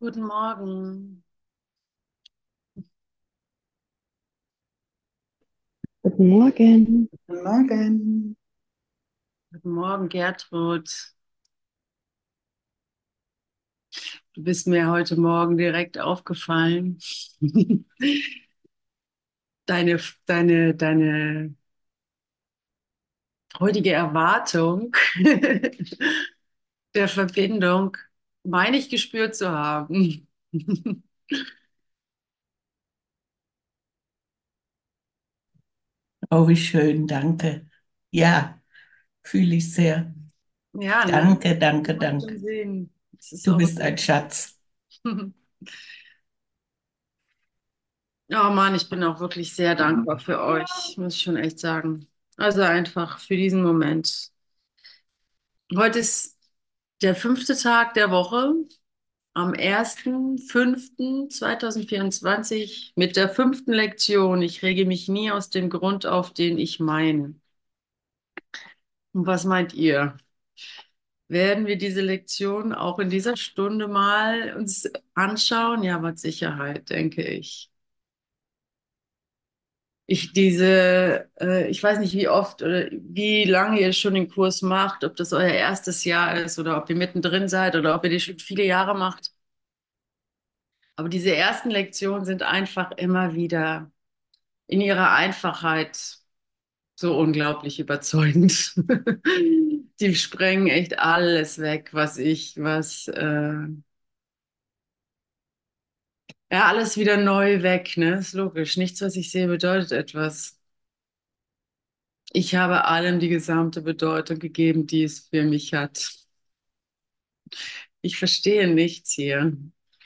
Guten Morgen. Guten Morgen. Guten Morgen. Guten Morgen, Gertrud. Du bist mir heute Morgen direkt aufgefallen. Deine, deine, deine freudige Erwartung der Verbindung meine ich gespürt zu haben. Oh, wie schön, danke. Ja, fühle ich sehr. Ja, ne? Danke, danke, danke. Du bist ein Schatz. Oh Mann, ich bin auch wirklich sehr dankbar für euch, muss ich schon echt sagen. Also einfach für diesen Moment. Heute ist der fünfte Tag der Woche, am 1.5.2024 mit der fünften Lektion. Ich rege mich nie aus dem Grund auf, den ich meine. Und was meint ihr? Werden wir diese Lektion auch in dieser Stunde mal uns anschauen? Ja, mit Sicherheit, denke ich. Ich diese, äh, ich weiß nicht, wie oft oder wie lange ihr schon den Kurs macht, ob das euer erstes Jahr ist oder ob ihr mittendrin seid oder ob ihr die schon viele Jahre macht. Aber diese ersten Lektionen sind einfach immer wieder in ihrer Einfachheit so unglaublich überzeugend. Die sprengen echt alles weg, was ich, was, äh, ja, alles wieder neu weg, ne? Ist logisch. Nichts, was ich sehe, bedeutet etwas. Ich habe allem die gesamte Bedeutung gegeben, die es für mich hat. Ich verstehe nichts hier.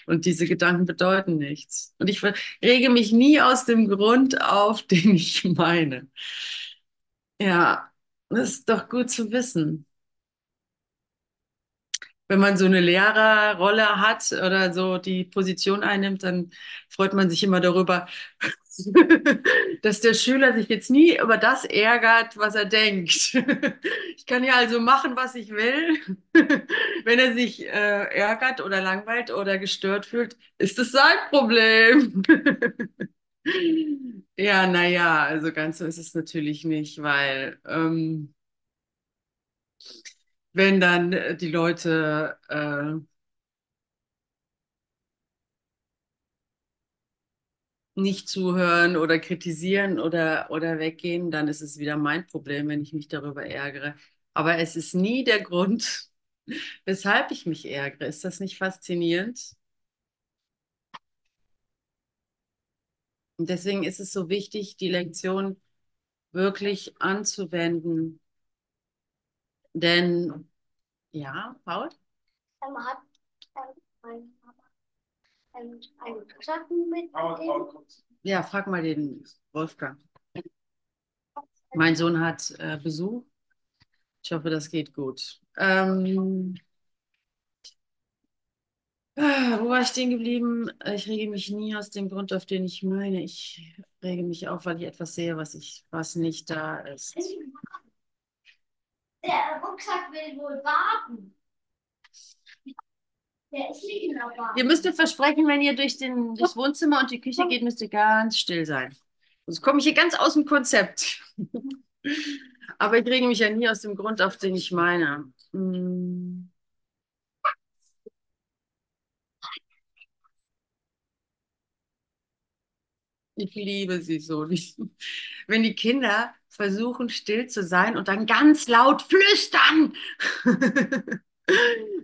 Und diese Gedanken bedeuten nichts. Und ich rege mich nie aus dem Grund auf, den ich meine. Ja, das ist doch gut zu wissen. Wenn man so eine Lehrerrolle hat oder so die Position einnimmt, dann freut man sich immer darüber, dass der Schüler sich jetzt nie über das ärgert, was er denkt. Ich kann ja also machen, was ich will. Wenn er sich äh, ärgert oder langweilt oder gestört fühlt, ist es sein Problem. Ja, naja, also ganz so ist es natürlich nicht, weil ähm, wenn dann äh, die Leute äh, nicht zuhören oder kritisieren oder, oder weggehen, dann ist es wieder mein Problem, wenn ich mich darüber ärgere. Aber es ist nie der Grund, weshalb ich mich ärgere. Ist das nicht faszinierend? Und deswegen ist es so wichtig, die Lektion wirklich anzuwenden. Denn, ja, Paul? Ähm, hat ähm, mein Papa ähm, einen Schatten mitgegeben? Ja, frag mal den Wolfgang. Mein Sohn hat äh, Besuch. Ich hoffe, das geht gut. Ähm, ah, wo war ich stehen geblieben? Ich rege mich nie aus dem Grund, auf den ich meine. Ich rege mich auf, weil ich etwas sehe, was ich, was nicht da ist. Der Rucksack will wohl warten. Der ist der Bahn. Ihr müsst mir versprechen, wenn ihr durch den, durchs Wohnzimmer und die Küche geht, müsst ihr ganz still sein. Sonst komme ich hier ganz aus dem Konzept. Aber ich rege mich ja nie aus dem Grund, auf den ich meine. Hm. Ich liebe sie so. Wenn die Kinder versuchen, still zu sein und dann ganz laut flüstern,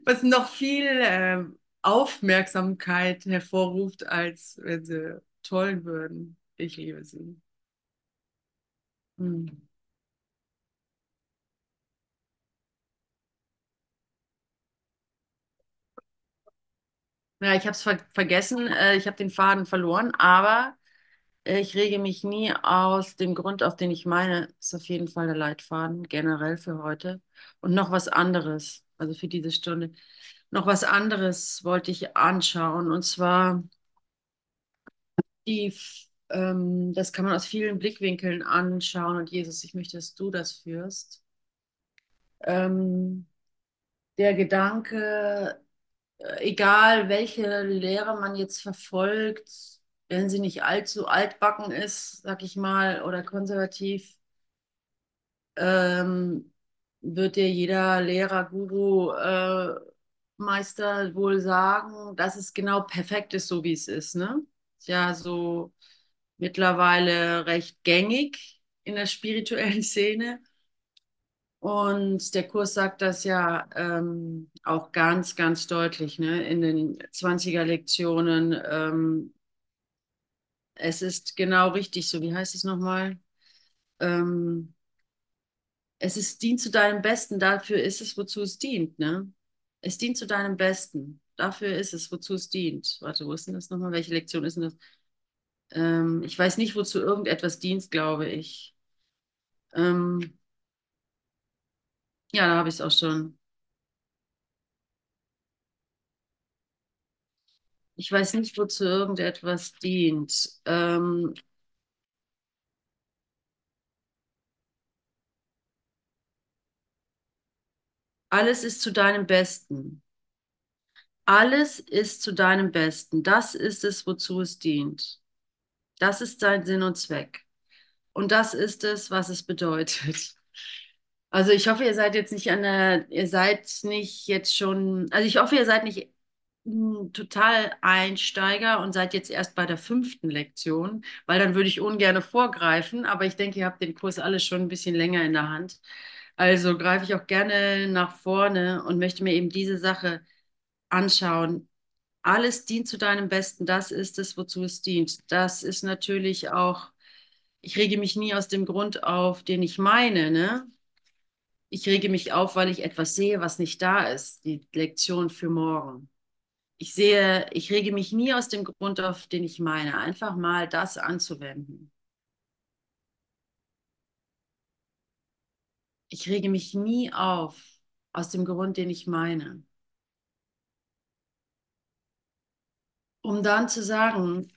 was noch viel äh, Aufmerksamkeit hervorruft, als wenn sie tollen würden. Ich liebe sie. Hm. Ja, ich habe es ver vergessen, äh, ich habe den Faden verloren, aber ich rege mich nie aus dem Grund, auf den ich meine, ist auf jeden Fall der Leitfaden generell für heute. Und noch was anderes, also für diese Stunde, noch was anderes wollte ich anschauen. Und zwar die, ähm, das kann man aus vielen Blickwinkeln anschauen. Und Jesus, ich möchte, dass du das führst. Ähm, der Gedanke, äh, egal welche Lehre man jetzt verfolgt, wenn sie nicht allzu altbacken ist, sag ich mal, oder konservativ, ähm, wird dir jeder Lehrer, Guru, äh, Meister wohl sagen, dass es genau perfekt ist, so wie es ist, ne? Ist ja so mittlerweile recht gängig in der spirituellen Szene. Und der Kurs sagt das ja ähm, auch ganz, ganz deutlich, ne? In den 20er Lektionen. Ähm, es ist genau richtig, so wie heißt es nochmal? Ähm, es ist, dient zu deinem Besten, dafür ist es, wozu es dient, ne? Es dient zu deinem Besten, dafür ist es, wozu es dient. Warte, wo ist denn das nochmal? Welche Lektion ist denn das? Ähm, ich weiß nicht, wozu irgendetwas dient, glaube ich. Ähm, ja, da habe ich es auch schon. Ich weiß nicht, wozu irgendetwas dient. Ähm, alles ist zu deinem Besten. Alles ist zu deinem Besten. Das ist es, wozu es dient. Das ist sein Sinn und Zweck. Und das ist es, was es bedeutet. Also ich hoffe, ihr seid jetzt nicht an der, ihr seid nicht jetzt schon, also ich hoffe, ihr seid nicht total Einsteiger und seid jetzt erst bei der fünften Lektion, weil dann würde ich ungern vorgreifen, aber ich denke, ihr habt den Kurs alle schon ein bisschen länger in der Hand. Also greife ich auch gerne nach vorne und möchte mir eben diese Sache anschauen. Alles dient zu deinem Besten, das ist es, wozu es dient. Das ist natürlich auch, ich rege mich nie aus dem Grund auf, den ich meine, ne? Ich rege mich auf, weil ich etwas sehe, was nicht da ist. Die Lektion für morgen. Ich sehe, ich rege mich nie aus dem Grund auf, den ich meine. Einfach mal das anzuwenden. Ich rege mich nie auf aus dem Grund, den ich meine. Um dann zu sagen,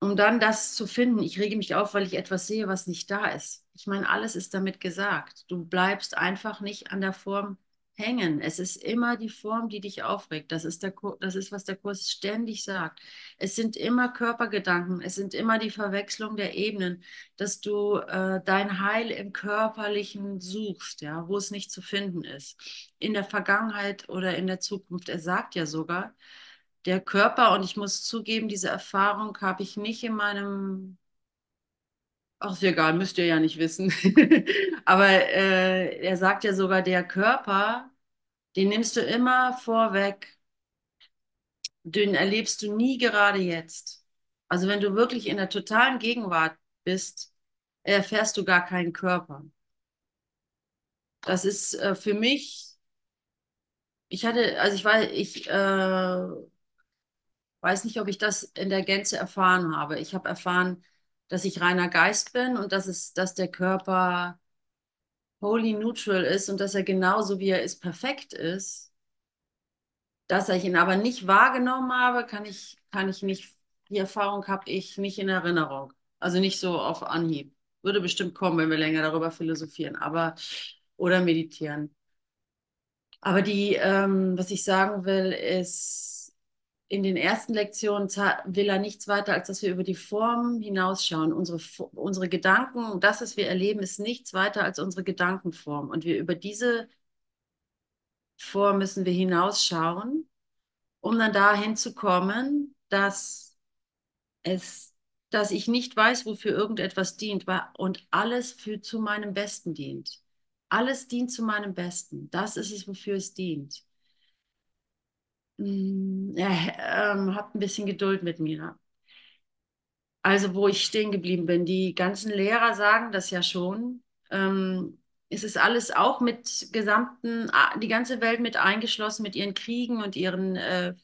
um dann das zu finden, ich rege mich auf, weil ich etwas sehe, was nicht da ist. Ich meine, alles ist damit gesagt. Du bleibst einfach nicht an der Form hängen. Es ist immer die Form, die dich aufregt. Das ist, der, das ist, was der Kurs ständig sagt. Es sind immer Körpergedanken, es sind immer die Verwechslung der Ebenen, dass du äh, dein Heil im Körperlichen suchst, ja, wo es nicht zu finden ist. In der Vergangenheit oder in der Zukunft. Er sagt ja sogar, der Körper, und ich muss zugeben, diese Erfahrung habe ich nicht in meinem Ach, ist egal, müsst ihr ja nicht wissen. Aber äh, er sagt ja sogar, der Körper, den nimmst du immer vorweg, den erlebst du nie gerade jetzt. Also wenn du wirklich in der totalen Gegenwart bist, erfährst du gar keinen Körper. Das ist äh, für mich, ich hatte, also ich weiß, ich äh, weiß nicht, ob ich das in der Gänze erfahren habe. Ich habe erfahren, dass ich reiner Geist bin und dass es, dass der Körper wholly neutral ist und dass er genauso wie er ist perfekt ist. Dass ich ihn aber nicht wahrgenommen habe, kann ich, kann ich nicht, die Erfahrung habe ich nicht in Erinnerung. Also nicht so auf Anhieb. Würde bestimmt kommen, wenn wir länger darüber philosophieren, aber oder meditieren. Aber die, ähm, was ich sagen will, ist, in den ersten Lektionen will er nichts weiter, als dass wir über die Form hinausschauen. Unsere, unsere Gedanken, das, was wir erleben, ist nichts weiter als unsere Gedankenform. Und wir über diese Form müssen wir hinausschauen, um dann dahin zu kommen, dass es, dass ich nicht weiß, wofür irgendetwas dient und alles für zu meinem Besten dient. Alles dient zu meinem Besten. Das ist es, wofür es dient. Ja, ähm, habt ein bisschen Geduld mit mir. Also, wo ich stehen geblieben bin, die ganzen Lehrer sagen das ja schon. Ähm, es ist alles auch mit gesamten, die ganze Welt mit eingeschlossen, mit ihren Kriegen und ihren äh,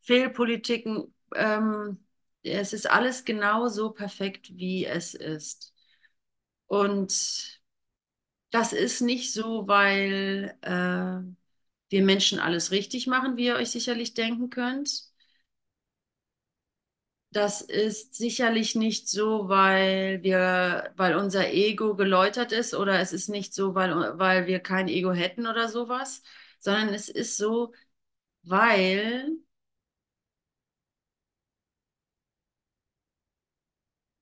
Fehlpolitiken. Ähm, es ist alles genau so perfekt, wie es ist. Und das ist nicht so, weil äh, wir Menschen alles richtig machen, wie ihr euch sicherlich denken könnt. Das ist sicherlich nicht so, weil wir, weil unser Ego geläutert ist oder es ist nicht so, weil, weil wir kein Ego hätten oder sowas, sondern es ist so, weil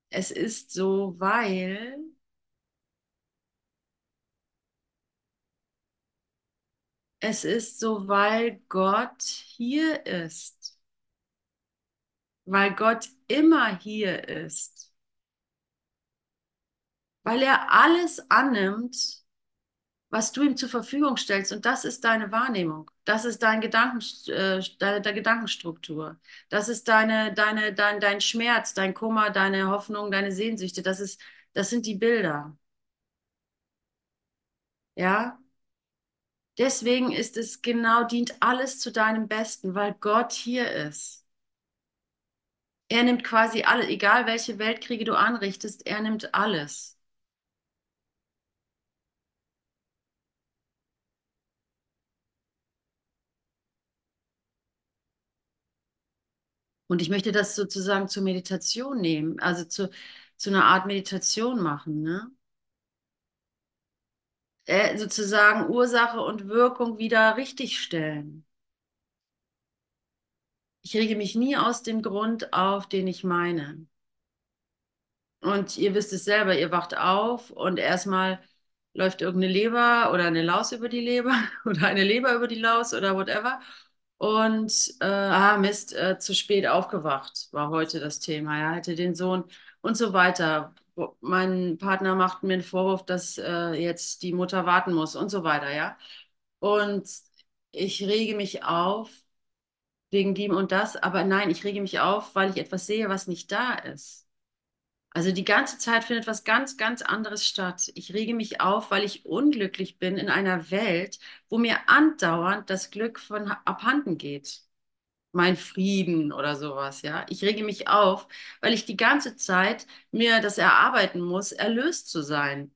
es ist so, weil es ist so, weil Gott hier ist. Weil Gott immer hier ist. Weil er alles annimmt, was du ihm zur Verfügung stellst. Und das ist deine Wahrnehmung. Das ist dein Gedanken, äh, deine, deine Gedankenstruktur. Das ist deine, deine, dein, dein Schmerz, dein Kummer, deine Hoffnung, deine Sehnsüchte. Das ist, das sind die Bilder. Ja? Deswegen ist es genau, dient alles zu deinem Besten, weil Gott hier ist. Er nimmt quasi alle, egal welche Weltkriege du anrichtest, er nimmt alles. Und ich möchte das sozusagen zur Meditation nehmen, also zu, zu einer Art Meditation machen, ne? Äh, sozusagen Ursache und Wirkung wieder richtigstellen. Ich rege mich nie aus dem Grund auf, den ich meine. Und ihr wisst es selber, ihr wacht auf und erstmal läuft irgendeine Leber oder eine Laus über die Leber oder eine Leber über die Laus oder whatever. Und äh, ah, Mist, äh, zu spät aufgewacht, war heute das Thema. Ja, hatte den Sohn und so weiter. Mein Partner macht mir einen Vorwurf, dass äh, jetzt die Mutter warten muss und so weiter, ja. Und ich rege mich auf wegen dem und das, aber nein, ich rege mich auf, weil ich etwas sehe, was nicht da ist. Also die ganze Zeit findet was ganz, ganz anderes statt. Ich rege mich auf, weil ich unglücklich bin in einer Welt, wo mir andauernd das Glück von abhanden geht. Mein Frieden oder sowas, ja. Ich rege mich auf, weil ich die ganze Zeit mir das erarbeiten muss, erlöst zu sein.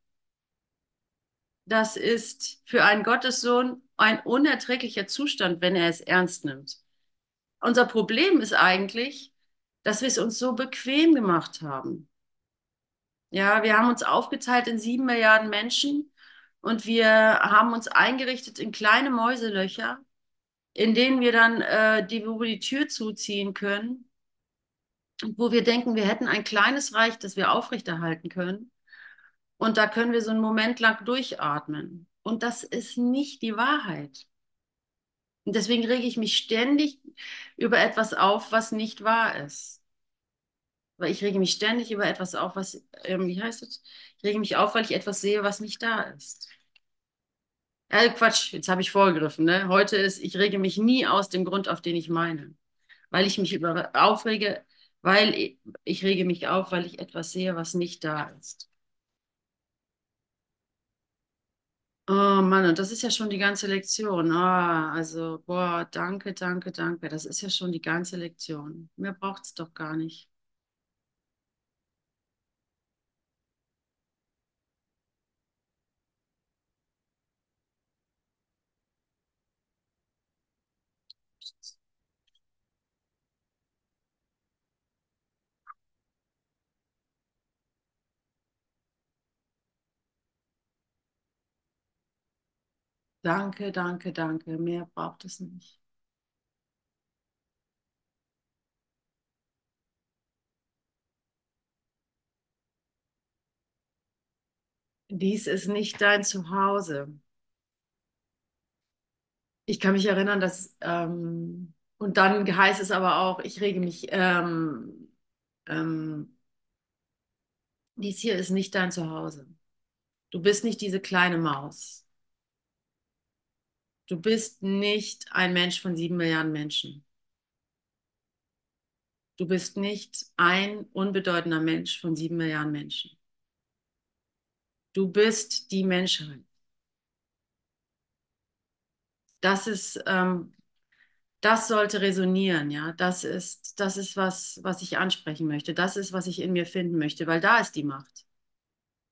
Das ist für einen Gottessohn ein unerträglicher Zustand, wenn er es ernst nimmt. Unser Problem ist eigentlich, dass wir es uns so bequem gemacht haben. Ja, wir haben uns aufgeteilt in sieben Milliarden Menschen und wir haben uns eingerichtet in kleine Mäuselöcher, in denen wir dann, äh, die, wo wir die Tür zuziehen können, wo wir denken, wir hätten ein kleines Reich, das wir aufrechterhalten können. Und da können wir so einen Moment lang durchatmen. Und das ist nicht die Wahrheit. Und deswegen rege ich mich ständig über etwas auf, was nicht wahr ist. Weil ich rege mich ständig über etwas auf, was, ähm, wie heißt es? Ich rege mich auf, weil ich etwas sehe, was nicht da ist. Äh, Quatsch, jetzt habe ich vorgegriffen. Ne? Heute ist, ich rege mich nie aus dem Grund, auf den ich meine. Weil ich mich über, aufrege, weil ich, rege mich auf, weil ich etwas sehe, was nicht da ist. Oh Mann, und das ist ja schon die ganze Lektion. Ah, also, boah, danke, danke, danke. Das ist ja schon die ganze Lektion. Mehr braucht es doch gar nicht. Danke, danke, danke. Mehr braucht es nicht. Dies ist nicht dein Zuhause. Ich kann mich erinnern, dass, ähm, und dann heißt es aber auch, ich rege mich, ähm, ähm, dies hier ist nicht dein Zuhause. Du bist nicht diese kleine Maus. Du bist nicht ein Mensch von sieben Milliarden Menschen. Du bist nicht ein unbedeutender Mensch von sieben Milliarden Menschen. Du bist die Menschheit. Das ist, ähm, das sollte resonieren, ja. Das ist, das ist was, was ich ansprechen möchte. Das ist, was ich in mir finden möchte, weil da ist die Macht.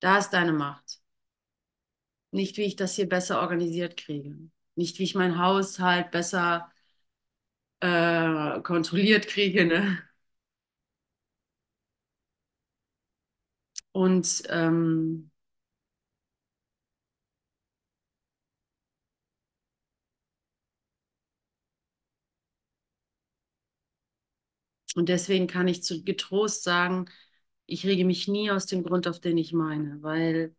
Da ist deine Macht. Nicht, wie ich das hier besser organisiert kriege. Nicht, wie ich mein Haushalt besser äh, kontrolliert kriege, ne? Und ähm, Und deswegen kann ich zu getrost sagen, ich rege mich nie aus dem Grund auf, den ich meine, weil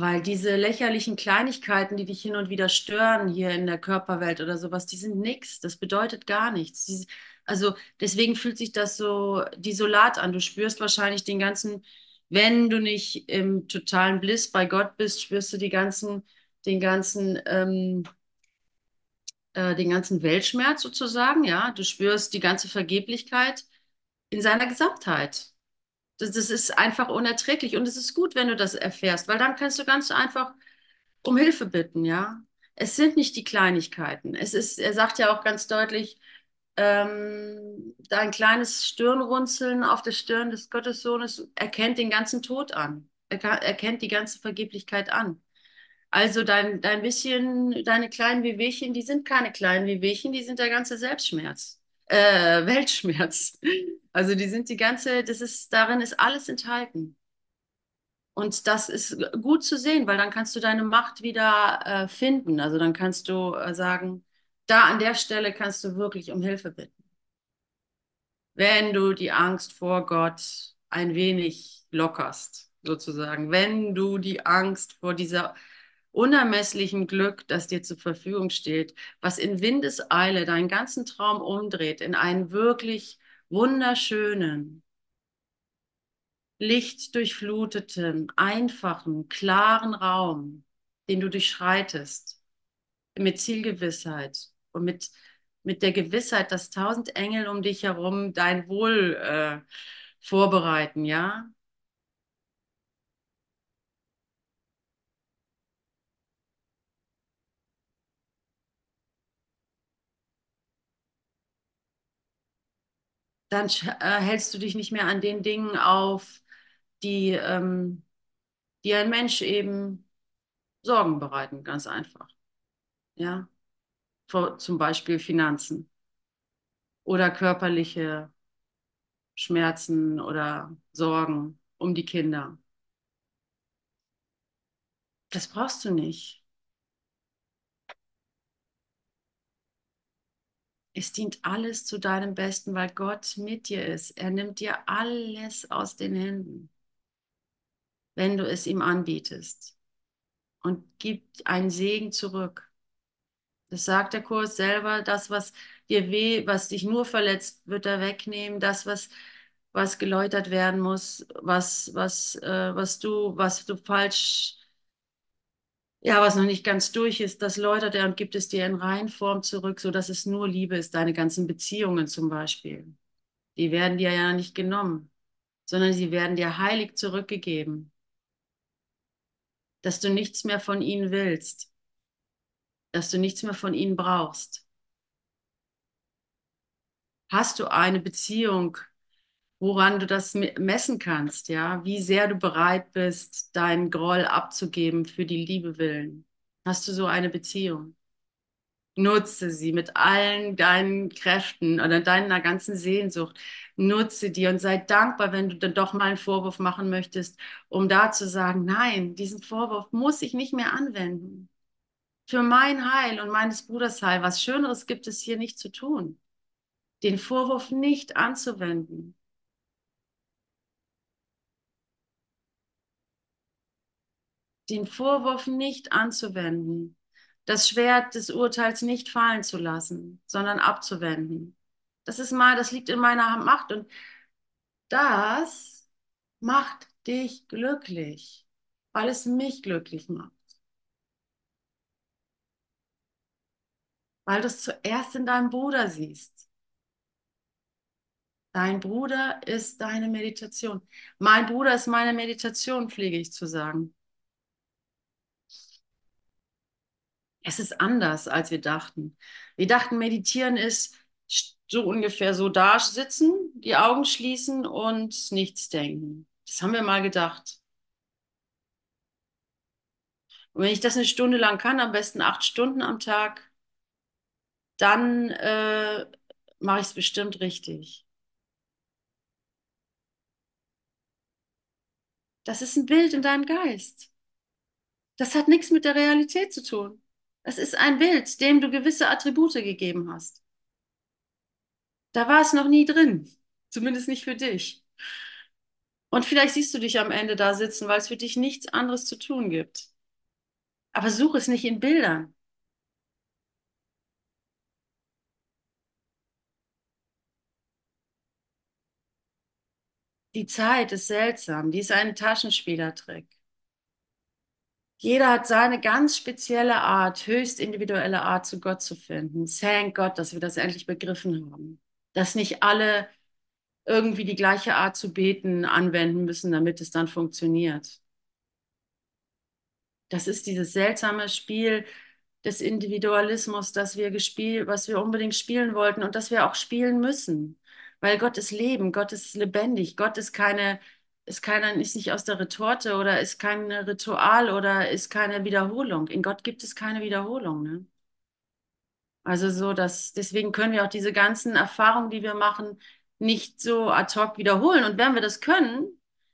Weil diese lächerlichen Kleinigkeiten, die dich hin und wieder stören hier in der Körperwelt oder sowas, die sind nix. Das bedeutet gar nichts. Die, also deswegen fühlt sich das so desolat an. Du spürst wahrscheinlich den ganzen, wenn du nicht im totalen Bliss bei Gott bist, spürst du die ganzen, den ganzen, ähm, äh, den ganzen Weltschmerz sozusagen. Ja, du spürst die ganze Vergeblichkeit in seiner Gesamtheit. Das, ist einfach unerträglich. Und es ist gut, wenn du das erfährst, weil dann kannst du ganz einfach um Hilfe bitten, ja. Es sind nicht die Kleinigkeiten. Es ist, er sagt ja auch ganz deutlich, ähm, dein kleines Stirnrunzeln auf der Stirn des Gottessohnes erkennt den ganzen Tod an. Er erkennt die ganze Vergeblichkeit an. Also dein, dein bisschen, deine kleinen Wehwehchen, die sind keine kleinen Wehwehchen, die sind der ganze Selbstschmerz, äh, Weltschmerz. Also die sind die ganze, das ist, darin ist alles enthalten. Und das ist gut zu sehen, weil dann kannst du deine Macht wieder äh, finden. Also dann kannst du äh, sagen, da an der Stelle kannst du wirklich um Hilfe bitten. Wenn du die Angst vor Gott ein wenig lockerst, sozusagen, wenn du die Angst vor dieser unermesslichen Glück, das dir zur Verfügung steht, was in Windeseile deinen ganzen Traum umdreht, in einen wirklich wunderschönen, lichtdurchfluteten, einfachen, klaren Raum, den du durchschreitest, mit Zielgewissheit und mit, mit der Gewissheit, dass tausend Engel um dich herum dein Wohl äh, vorbereiten, ja? Dann äh, hältst du dich nicht mehr an den Dingen auf, die, ähm, die ein Mensch eben Sorgen bereiten, ganz einfach. Ja, Vor, zum Beispiel Finanzen oder körperliche Schmerzen oder Sorgen um die Kinder. Das brauchst du nicht. Es dient alles zu deinem Besten, weil Gott mit dir ist. Er nimmt dir alles aus den Händen, wenn du es ihm anbietest und gibt einen Segen zurück. Das sagt der Kurs selber, das, was dir weh, was dich nur verletzt, wird er wegnehmen. Das, was, was geläutert werden muss, was, was, äh, was du, was du falsch ja, was noch nicht ganz durch ist, das läutert er und gibt es dir in Reinform zurück, sodass es nur Liebe ist. Deine ganzen Beziehungen zum Beispiel. Die werden dir ja nicht genommen, sondern sie werden dir heilig zurückgegeben. Dass du nichts mehr von ihnen willst. Dass du nichts mehr von ihnen brauchst. Hast du eine Beziehung, woran du das messen kannst, ja, wie sehr du bereit bist, deinen Groll abzugeben für die Liebe willen. Hast du so eine Beziehung? Nutze sie mit allen deinen Kräften oder deiner ganzen Sehnsucht. Nutze die und sei dankbar, wenn du dann doch mal einen Vorwurf machen möchtest, um da zu sagen, nein, diesen Vorwurf muss ich nicht mehr anwenden. Für mein Heil und meines Bruders Heil, was Schöneres gibt es hier nicht zu tun. Den Vorwurf nicht anzuwenden. Den Vorwurf nicht anzuwenden, das Schwert des Urteils nicht fallen zu lassen, sondern abzuwenden. Das ist mal, das liegt in meiner Macht und das macht dich glücklich, weil es mich glücklich macht. Weil du es zuerst in deinem Bruder siehst. Dein Bruder ist deine Meditation. Mein Bruder ist meine Meditation, pflege ich zu sagen. Es ist anders, als wir dachten. Wir dachten, meditieren ist so ungefähr so da sitzen, die Augen schließen und nichts denken. Das haben wir mal gedacht. Und wenn ich das eine Stunde lang kann, am besten acht Stunden am Tag, dann äh, mache ich es bestimmt richtig. Das ist ein Bild in deinem Geist. Das hat nichts mit der Realität zu tun. Es ist ein Bild, dem du gewisse Attribute gegeben hast. Da war es noch nie drin, zumindest nicht für dich. Und vielleicht siehst du dich am Ende da sitzen, weil es für dich nichts anderes zu tun gibt. Aber such es nicht in Bildern. Die Zeit ist seltsam, die ist ein Taschenspielertrick. Jeder hat seine ganz spezielle Art, höchst individuelle Art, zu Gott zu finden. Thank Gott, dass wir das endlich begriffen haben. Dass nicht alle irgendwie die gleiche Art zu beten anwenden müssen, damit es dann funktioniert. Das ist dieses seltsame Spiel des Individualismus, das wir gespielt, was wir unbedingt spielen wollten und das wir auch spielen müssen. Weil Gott ist Leben, Gott ist lebendig, Gott ist keine, ist keiner, ist nicht aus der Retorte oder ist kein Ritual oder ist keine Wiederholung. In Gott gibt es keine Wiederholung. Ne? Also so, dass deswegen können wir auch diese ganzen Erfahrungen, die wir machen, nicht so ad hoc wiederholen. Und wenn wir das können,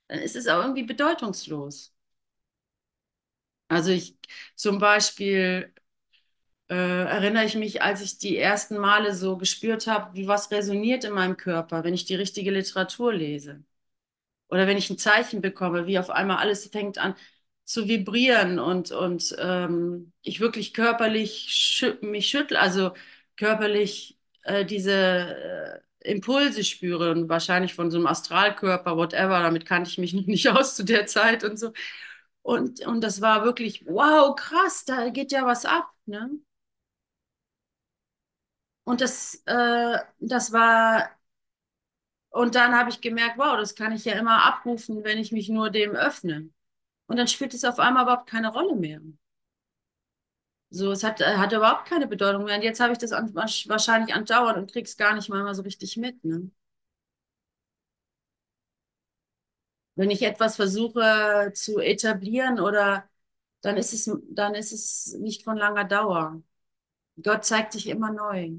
dann ist es auch irgendwie bedeutungslos. Also ich zum Beispiel äh, erinnere ich mich, als ich die ersten Male so gespürt habe, wie was resoniert in meinem Körper, wenn ich die richtige Literatur lese. Oder wenn ich ein Zeichen bekomme, wie auf einmal alles fängt an zu vibrieren und, und ähm, ich wirklich körperlich schü mich schüttle, also körperlich äh, diese äh, Impulse spüre und wahrscheinlich von so einem Astralkörper, whatever, damit kannte ich mich noch nicht aus zu der Zeit und so. Und, und das war wirklich, wow, krass, da geht ja was ab. Ne? Und das, äh, das war, und dann habe ich gemerkt, wow, das kann ich ja immer abrufen, wenn ich mich nur dem öffne. Und dann spielt es auf einmal überhaupt keine Rolle mehr. So, es hat, hat überhaupt keine Bedeutung mehr. Und jetzt habe ich das an, wahrscheinlich andauernd und krieg's gar nicht mal so richtig mit. Ne? Wenn ich etwas versuche zu etablieren oder dann ist es, dann ist es nicht von langer Dauer. Gott zeigt sich immer neu.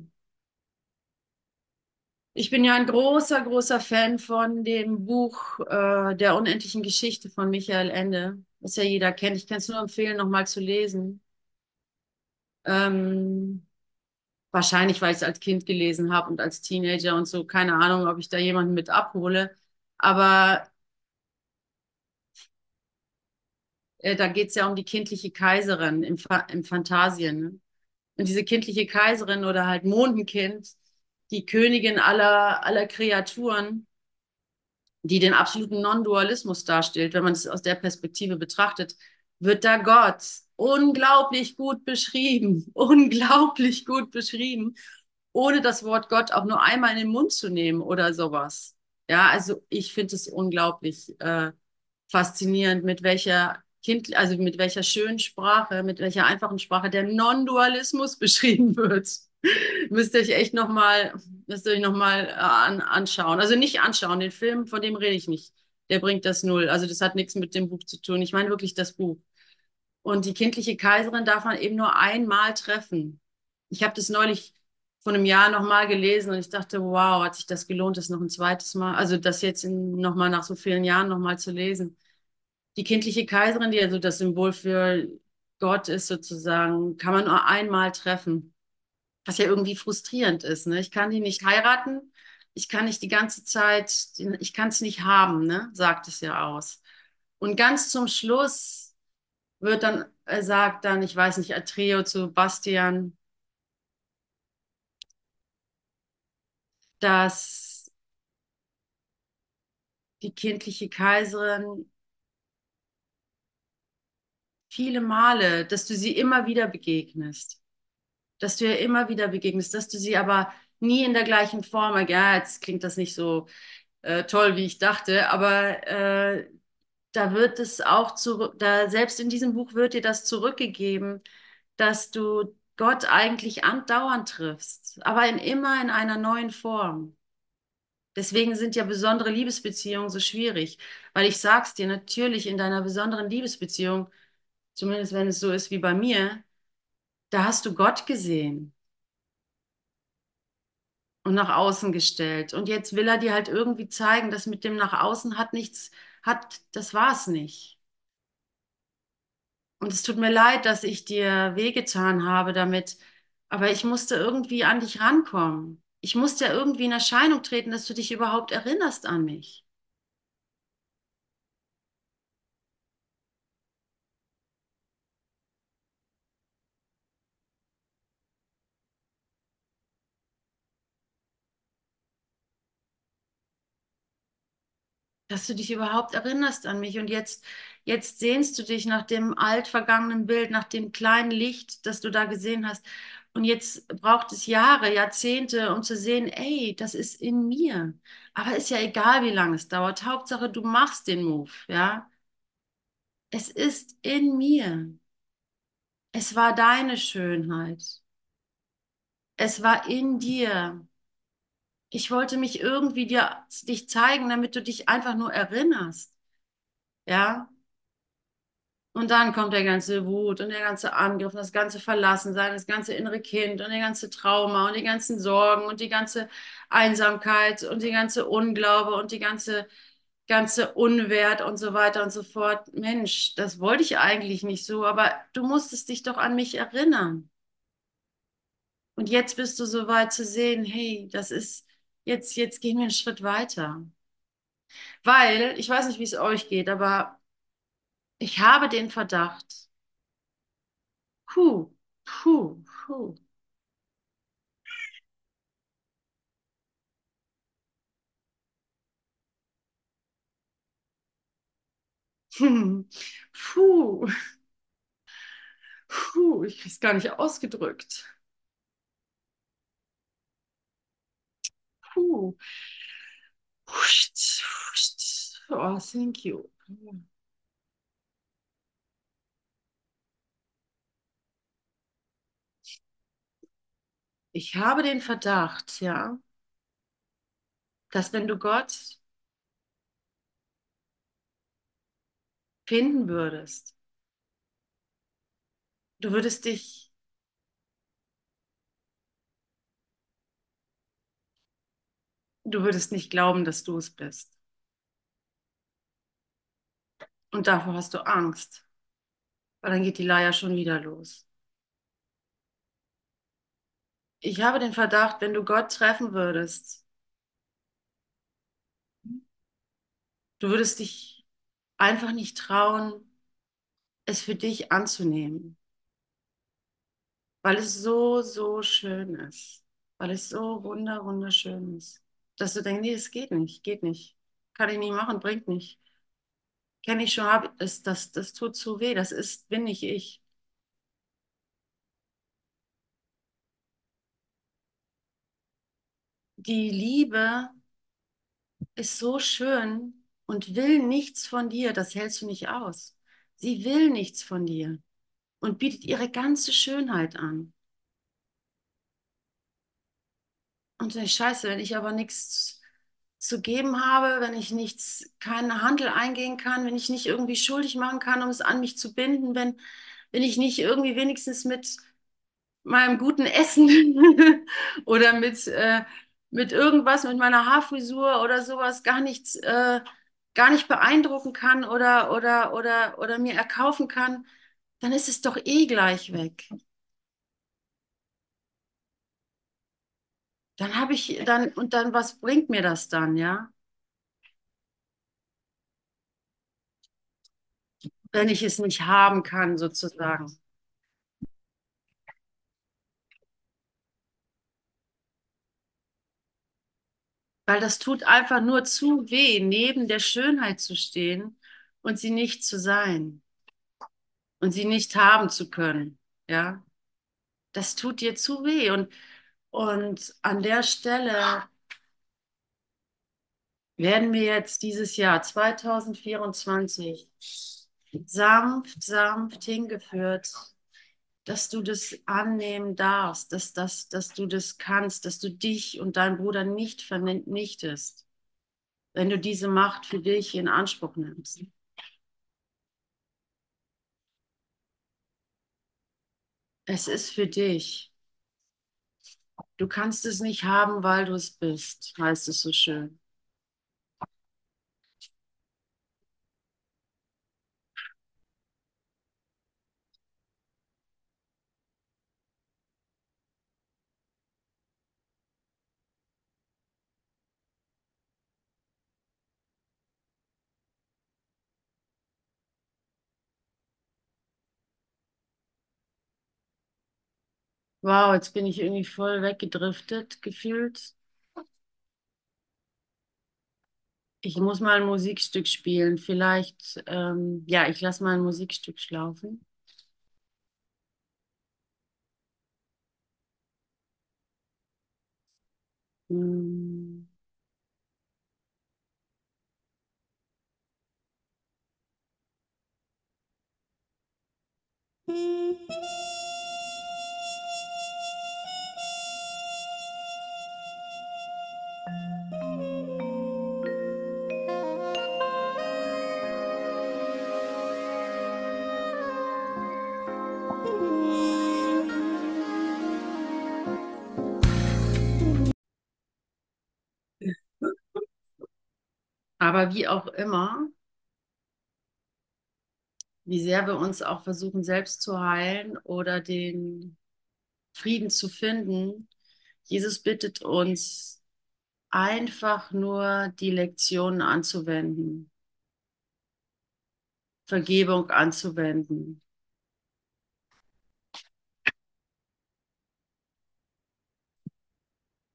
Ich bin ja ein großer, großer Fan von dem Buch äh, der unendlichen Geschichte von Michael Ende, das ja jeder kennt. Ich kann es nur empfehlen, nochmal zu lesen. Ähm, wahrscheinlich, weil ich es als Kind gelesen habe und als Teenager und so. Keine Ahnung, ob ich da jemanden mit abhole. Aber äh, da geht es ja um die kindliche Kaiserin im, Fa im Phantasien. Ne? Und diese kindliche Kaiserin oder halt Mondenkind, die Königin aller, aller Kreaturen, die den absoluten Non-Dualismus darstellt, wenn man es aus der Perspektive betrachtet, wird da Gott unglaublich gut beschrieben, unglaublich gut beschrieben, ohne das Wort Gott auch nur einmal in den Mund zu nehmen oder sowas. Ja, also ich finde es unglaublich äh, faszinierend, mit welcher Kind, also mit welcher schönen Sprache, mit welcher einfachen Sprache der Non-Dualismus beschrieben wird. müsst ihr euch echt nochmal, nochmal äh, an, anschauen. Also nicht anschauen, den Film, von dem rede ich nicht. Der bringt das null. Also das hat nichts mit dem Buch zu tun. Ich meine wirklich das Buch. Und die kindliche Kaiserin darf man eben nur einmal treffen. Ich habe das neulich vor einem Jahr nochmal gelesen und ich dachte, wow, hat sich das gelohnt, das noch ein zweites Mal, also das jetzt nochmal nach so vielen Jahren nochmal zu lesen die kindliche Kaiserin, die also das Symbol für Gott ist sozusagen, kann man nur einmal treffen. Was ja irgendwie frustrierend ist. Ne? Ich kann die nicht heiraten, ich kann nicht die ganze Zeit, ich kann es nicht haben, ne? sagt es ja aus. Und ganz zum Schluss wird dann, er sagt dann, ich weiß nicht, Atreo zu Bastian, dass die kindliche Kaiserin viele Male, dass du sie immer wieder begegnest. Dass du ihr immer wieder begegnest, dass du sie aber nie in der gleichen Form, ja, jetzt klingt das nicht so äh, toll, wie ich dachte, aber äh, da wird es auch zurück, da selbst in diesem Buch wird dir das zurückgegeben, dass du Gott eigentlich andauernd triffst, aber in immer in einer neuen Form. Deswegen sind ja besondere Liebesbeziehungen so schwierig, weil ich sag's dir, natürlich in deiner besonderen Liebesbeziehung zumindest wenn es so ist wie bei mir, da hast du Gott gesehen und nach außen gestellt. Und jetzt will er dir halt irgendwie zeigen, dass mit dem nach außen hat nichts, hat, das war es nicht. Und es tut mir leid, dass ich dir wehgetan habe damit, aber ich musste irgendwie an dich rankommen. Ich musste ja irgendwie in Erscheinung treten, dass du dich überhaupt erinnerst an mich. Dass du dich überhaupt erinnerst an mich. Und jetzt, jetzt sehnst du dich nach dem altvergangenen Bild, nach dem kleinen Licht, das du da gesehen hast. Und jetzt braucht es Jahre, Jahrzehnte, um zu sehen, ey, das ist in mir. Aber ist ja egal, wie lange es dauert. Hauptsache, du machst den Move, ja. Es ist in mir. Es war deine Schönheit. Es war in dir. Ich wollte mich irgendwie dir, dich zeigen, damit du dich einfach nur erinnerst. Ja. Und dann kommt der ganze Wut und der ganze Angriff und das ganze Verlassensein, das ganze innere Kind und der ganze Trauma und die ganzen Sorgen und die ganze Einsamkeit und die ganze Unglaube und die ganze, ganze Unwert und so weiter und so fort. Mensch, das wollte ich eigentlich nicht so, aber du musstest dich doch an mich erinnern. Und jetzt bist du so weit zu sehen, hey, das ist, jetzt, jetzt gehen wir einen Schritt weiter. Weil, ich weiß nicht, wie es euch geht, aber ich habe den Verdacht, puh, puh, puh. Puh, puh, ich krieg's gar nicht ausgedrückt. Puh. Oh, thank you. Ich habe den Verdacht, ja, dass wenn du Gott finden würdest, du würdest dich du würdest nicht glauben, dass du es bist. Und davor hast du Angst, weil dann geht die Leier schon wieder los. Ich habe den Verdacht, wenn du Gott treffen würdest, du würdest dich einfach nicht trauen, es für dich anzunehmen, weil es so, so schön ist, weil es so wunder, wunderschön ist, dass du denkst, nee, es geht nicht, geht nicht, kann ich nicht machen, bringt nicht. Kenne ich schon, das, das, das tut zu weh, das ist, bin nicht ich. Die Liebe ist so schön und will nichts von dir, das hältst du nicht aus. Sie will nichts von dir und bietet ihre ganze Schönheit an. Und ich scheiße, wenn ich aber nichts zu geben habe, wenn ich nichts, keinen Handel eingehen kann, wenn ich nicht irgendwie schuldig machen kann, um es an mich zu binden, wenn, wenn ich nicht irgendwie wenigstens mit meinem guten Essen oder mit, äh, mit irgendwas, mit meiner Haarfrisur oder sowas gar nichts, äh, gar nicht beeindrucken kann oder, oder, oder, oder mir erkaufen kann, dann ist es doch eh gleich weg. Dann habe ich dann, und dann, was bringt mir das dann, ja? Wenn ich es nicht haben kann, sozusagen. Weil das tut einfach nur zu weh, neben der Schönheit zu stehen und sie nicht zu sein und sie nicht haben zu können, ja? Das tut dir zu weh und und an der Stelle werden wir jetzt dieses Jahr 2024 sanft, sanft hingeführt, dass du das annehmen darfst, dass, dass, dass du das kannst, dass du dich und deinen Bruder nicht vernichtest, wenn du diese Macht für dich in Anspruch nimmst. Es ist für dich. Du kannst es nicht haben, weil du es bist, heißt es so schön. Wow, jetzt bin ich irgendwie voll weggedriftet gefühlt. Ich muss mal ein Musikstück spielen. Vielleicht, ähm, ja, ich lasse mal ein Musikstück laufen. Hm. Aber wie auch immer, wie sehr wir uns auch versuchen, selbst zu heilen oder den Frieden zu finden, Jesus bittet uns einfach nur die Lektionen anzuwenden, Vergebung anzuwenden.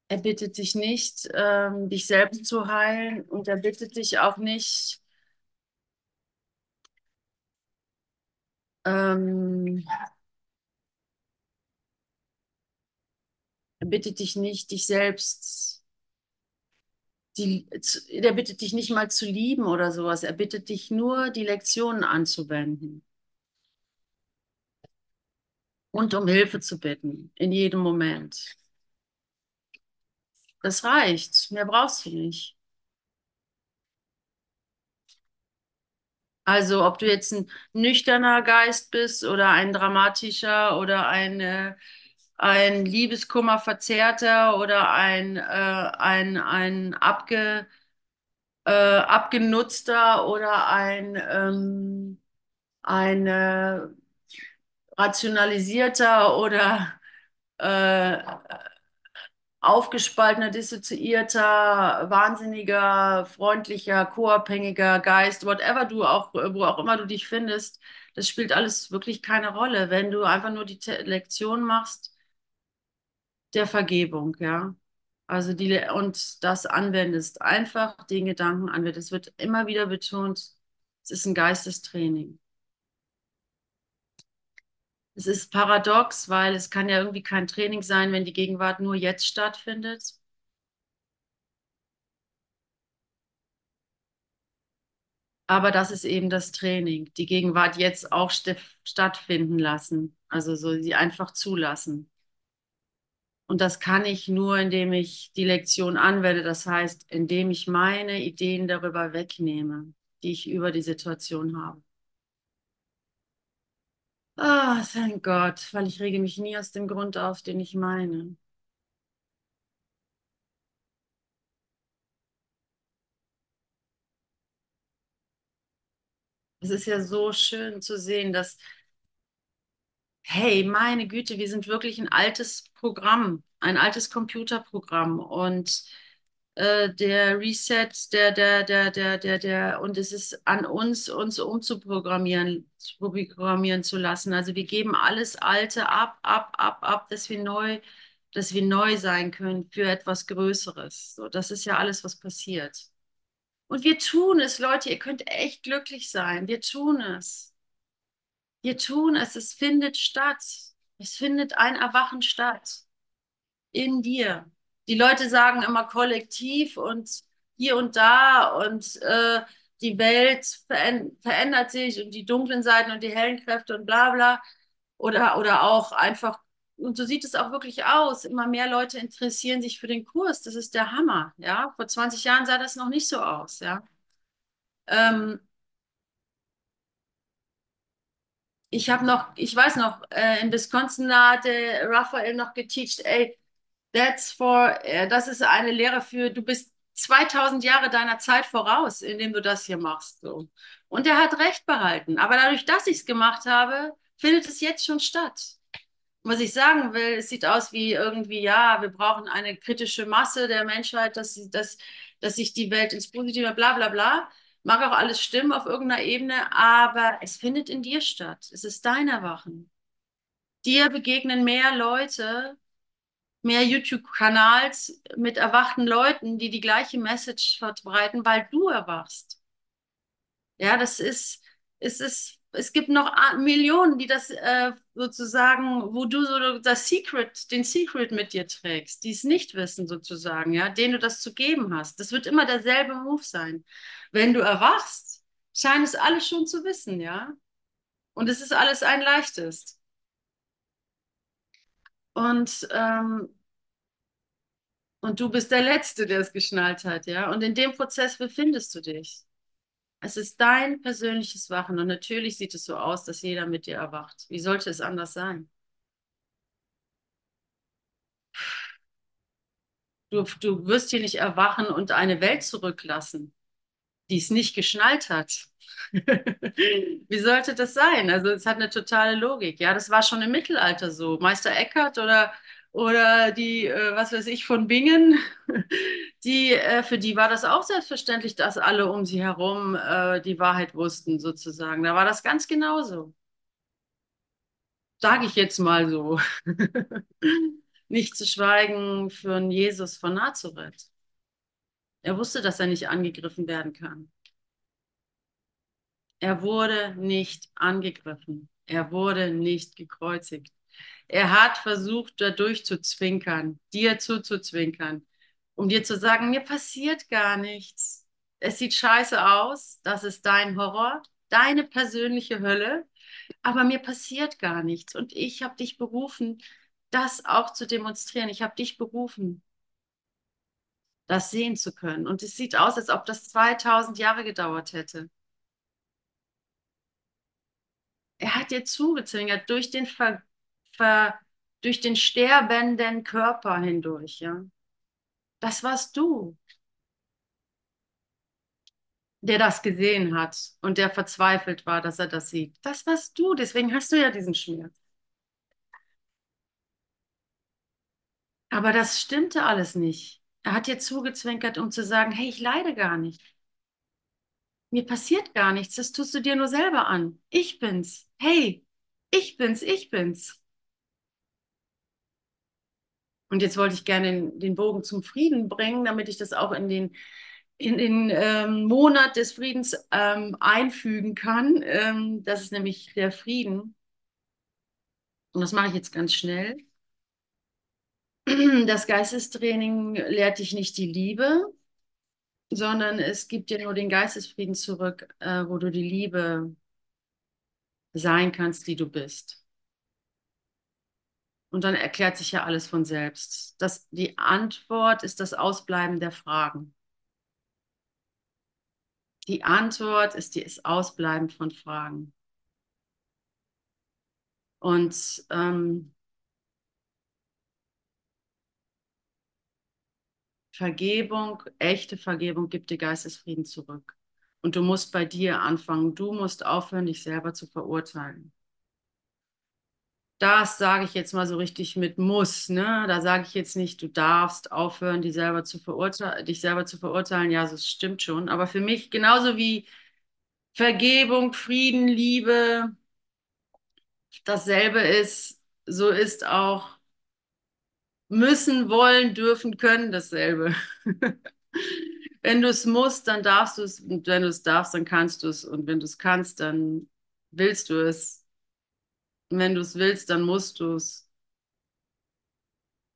Er bittet dich nicht, ähm, dich selbst zu heilen und er bittet dich auch nicht, ähm, er bittet dich nicht, dich selbst, die, er bittet dich nicht mal zu lieben oder sowas. Er bittet dich nur, die Lektionen anzuwenden und um Hilfe zu bitten in jedem Moment. Das reicht. Mehr brauchst du nicht. Also, ob du jetzt ein nüchterner Geist bist oder ein dramatischer oder ein, äh, ein Liebeskummer-Verzerrter oder ein, äh, ein, ein abge, äh, abgenutzter oder ein, ähm, ein äh, rationalisierter oder äh, aufgespaltener, dissoziierter, wahnsinniger, freundlicher, co-abhängiger Geist, whatever du auch, wo auch immer du dich findest, das spielt alles wirklich keine Rolle, wenn du einfach nur die Lektion machst der Vergebung, ja. Also die und das anwendest, einfach den Gedanken anwendest. Es wird immer wieder betont, es ist ein Geistestraining. Es ist paradox, weil es kann ja irgendwie kein Training sein, wenn die Gegenwart nur jetzt stattfindet. Aber das ist eben das Training, die Gegenwart jetzt auch st stattfinden lassen, also so sie einfach zulassen. Und das kann ich nur, indem ich die Lektion anwende, das heißt, indem ich meine Ideen darüber wegnehme, die ich über die Situation habe. Ah, oh, thank Gott, weil ich rege mich nie aus dem Grund auf, den ich meine. Es ist ja so schön zu sehen, dass, hey, meine Güte, wir sind wirklich ein altes Programm, ein altes Computerprogramm und äh, der Reset, der, der, der, der, der, der, und es ist an uns, uns umzuprogrammieren, zu programmieren zu lassen. Also wir geben alles Alte ab, ab, ab, ab, dass wir neu, dass wir neu sein können für etwas Größeres. So, das ist ja alles, was passiert. Und wir tun es, Leute, ihr könnt echt glücklich sein. Wir tun es. Wir tun es, es findet statt. Es findet ein Erwachen statt. In dir. Die Leute sagen immer kollektiv und hier und da und äh, die Welt verändert sich und die dunklen Seiten und die hellen Kräfte und bla bla. Oder, oder auch einfach, und so sieht es auch wirklich aus. Immer mehr Leute interessieren sich für den Kurs. Das ist der Hammer. Ja? Vor 20 Jahren sah das noch nicht so aus. Ja? Ähm, ich habe noch, ich weiß noch, äh, in Wisconsin hatte Raphael noch geteacht, ey, that's for, äh, das ist eine Lehre für, du bist 2000 Jahre deiner Zeit voraus, indem du das hier machst. So. Und er hat recht behalten. Aber dadurch, dass ich es gemacht habe, findet es jetzt schon statt. Was ich sagen will, es sieht aus wie irgendwie, ja, wir brauchen eine kritische Masse der Menschheit, dass, dass, dass sich die Welt ins Positive, bla bla bla. Mag auch alles stimmen auf irgendeiner Ebene, aber es findet in dir statt. Es ist dein Erwachen. Dir begegnen mehr Leute, mehr YouTube-Kanals mit erwachten Leuten, die die gleiche Message verbreiten, weil du erwachst. Ja, das ist, es ist, es gibt noch Millionen, die das äh, sozusagen, wo du so das Secret, den Secret mit dir trägst, die es nicht wissen sozusagen, ja, denen du das zu geben hast. Das wird immer derselbe Move sein. Wenn du erwachst, scheint es alles schon zu wissen, ja. Und es ist alles ein leichtes. Und, ähm, und du bist der Letzte, der es geschnallt hat, ja. Und in dem Prozess befindest du dich. Es ist dein persönliches Wachen und natürlich sieht es so aus, dass jeder mit dir erwacht. Wie sollte es anders sein? Du, du wirst hier nicht erwachen und eine Welt zurücklassen, die es nicht geschnallt hat. Wie sollte das sein? Also es hat eine totale Logik. Ja, das war schon im Mittelalter so. Meister Eckhart oder oder die, äh, was weiß ich, von Bingen, die, äh, für die war das auch selbstverständlich, dass alle um sie herum äh, die Wahrheit wussten, sozusagen. Da war das ganz genauso. Sage ich jetzt mal so. nicht zu schweigen für einen Jesus von Nazareth. Er wusste, dass er nicht angegriffen werden kann. Er wurde nicht angegriffen. Er wurde nicht gekreuzigt. Er hat versucht, da durchzuzwinkern, dir zuzuzwinkern, um dir zu sagen, mir passiert gar nichts. Es sieht scheiße aus, das ist dein Horror, deine persönliche Hölle, aber mir passiert gar nichts. Und ich habe dich berufen, das auch zu demonstrieren. Ich habe dich berufen, das sehen zu können. Und es sieht aus, als ob das 2000 Jahre gedauert hätte. Er hat dir zugezwingert durch den Ver ver, durch den sterbenden Körper hindurch, ja. Das warst du, der das gesehen hat und der verzweifelt war, dass er das sieht. Das warst du, deswegen hast du ja diesen Schmerz. Aber das stimmte alles nicht. Er hat dir zugezwinkert, um zu sagen, hey, ich leide gar nicht. Mir passiert gar nichts, das tust du dir nur selber an. Ich bin's. Hey, ich bin's, ich bin's. Und jetzt wollte ich gerne den Bogen zum Frieden bringen, damit ich das auch in den, in den ähm, Monat des Friedens ähm, einfügen kann. Ähm, das ist nämlich der Frieden. Und das mache ich jetzt ganz schnell. Das Geistestraining lehrt dich nicht die Liebe, sondern es gibt dir nur den Geistesfrieden zurück, äh, wo du die Liebe sein kannst, die du bist. Und dann erklärt sich ja alles von selbst. Das, die Antwort ist das Ausbleiben der Fragen. Die Antwort ist das Ausbleiben von Fragen. Und ähm, Vergebung, echte Vergebung gibt dir Geistesfrieden zurück. Und du musst bei dir anfangen. Du musst aufhören, dich selber zu verurteilen das sage ich jetzt mal so richtig mit muss. Ne? Da sage ich jetzt nicht, du darfst aufhören, dich selber zu, dich selber zu verurteilen. Ja, das stimmt schon. Aber für mich genauso wie Vergebung, Frieden, Liebe dasselbe ist, so ist auch müssen, wollen, dürfen, können dasselbe. wenn du es musst, dann darfst du es. Und wenn du es darfst, dann kannst du es. Und wenn du es kannst, dann willst du es wenn du es willst, dann musst du es.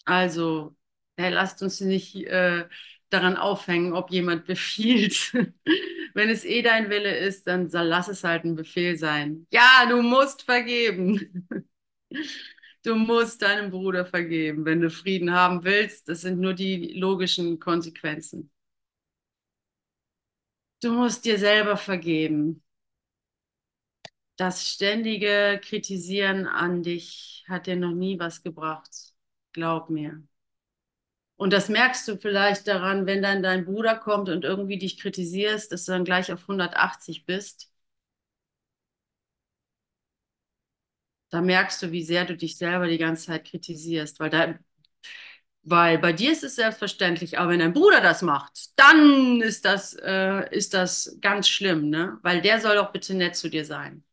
Also, hey, lasst uns nicht äh, daran aufhängen, ob jemand befiehlt. wenn es eh dein Wille ist, dann lass es halt ein Befehl sein. Ja, du musst vergeben. Du musst deinem Bruder vergeben, wenn du Frieden haben willst. Das sind nur die logischen Konsequenzen. Du musst dir selber vergeben das ständige Kritisieren an dich hat dir noch nie was gebracht. Glaub mir. Und das merkst du vielleicht daran, wenn dann dein Bruder kommt und irgendwie dich kritisierst, dass du dann gleich auf 180 bist. Da merkst du, wie sehr du dich selber die ganze Zeit kritisierst, weil da, weil bei dir ist es selbstverständlich, aber wenn dein Bruder das macht, dann ist das, äh, ist das ganz schlimm, ne? Weil der soll doch bitte nett zu dir sein.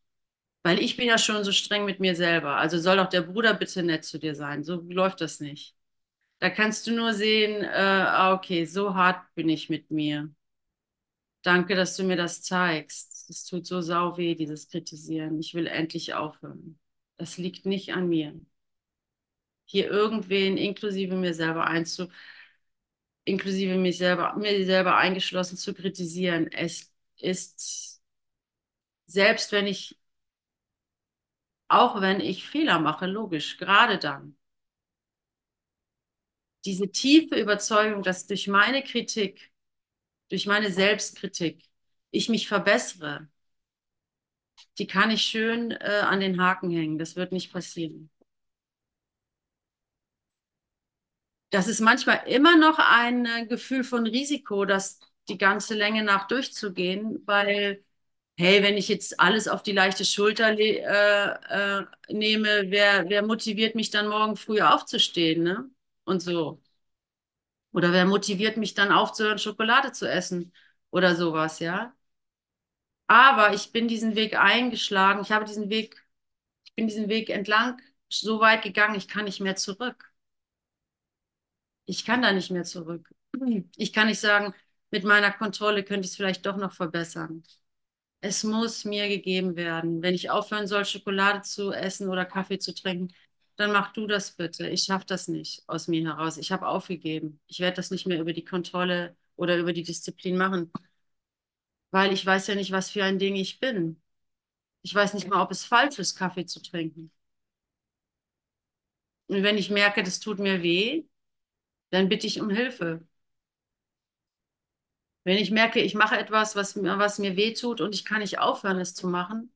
Weil ich bin ja schon so streng mit mir selber. Also soll doch der Bruder bitte nett zu dir sein. So läuft das nicht. Da kannst du nur sehen, äh, ah, okay, so hart bin ich mit mir. Danke, dass du mir das zeigst. Es tut so sau weh, dieses Kritisieren. Ich will endlich aufhören. Das liegt nicht an mir. Hier irgendwen, inklusive mir selber einzu, inklusive mich selber, mir selber eingeschlossen zu kritisieren. Es ist, selbst wenn ich, auch wenn ich Fehler mache, logisch, gerade dann, diese tiefe Überzeugung, dass durch meine Kritik, durch meine Selbstkritik, ich mich verbessere, die kann ich schön äh, an den Haken hängen. Das wird nicht passieren. Das ist manchmal immer noch ein äh, Gefühl von Risiko, das die ganze Länge nach durchzugehen, weil, hey, wenn ich jetzt alles auf die leichte Schulter äh, äh, nehme, wer, wer motiviert mich dann morgen früh aufzustehen, ne? Und so. Oder wer motiviert mich dann aufzuhören, Schokolade zu essen oder sowas, ja? Aber ich bin diesen Weg eingeschlagen. Ich habe diesen Weg, ich bin diesen Weg entlang so weit gegangen, ich kann nicht mehr zurück. Ich kann da nicht mehr zurück. Ich kann nicht sagen, mit meiner Kontrolle könnte ich es vielleicht doch noch verbessern. Es muss mir gegeben werden. Wenn ich aufhören soll, Schokolade zu essen oder Kaffee zu trinken, dann mach du das bitte. Ich schaffe das nicht aus mir heraus. Ich habe aufgegeben. Ich werde das nicht mehr über die Kontrolle oder über die Disziplin machen, weil ich weiß ja nicht, was für ein Ding ich bin. Ich weiß nicht mal, ob es falsch ist, Kaffee zu trinken. Und wenn ich merke, das tut mir weh, dann bitte ich um Hilfe. Wenn ich merke, ich mache etwas, was, was mir weh tut und ich kann nicht aufhören, es zu machen,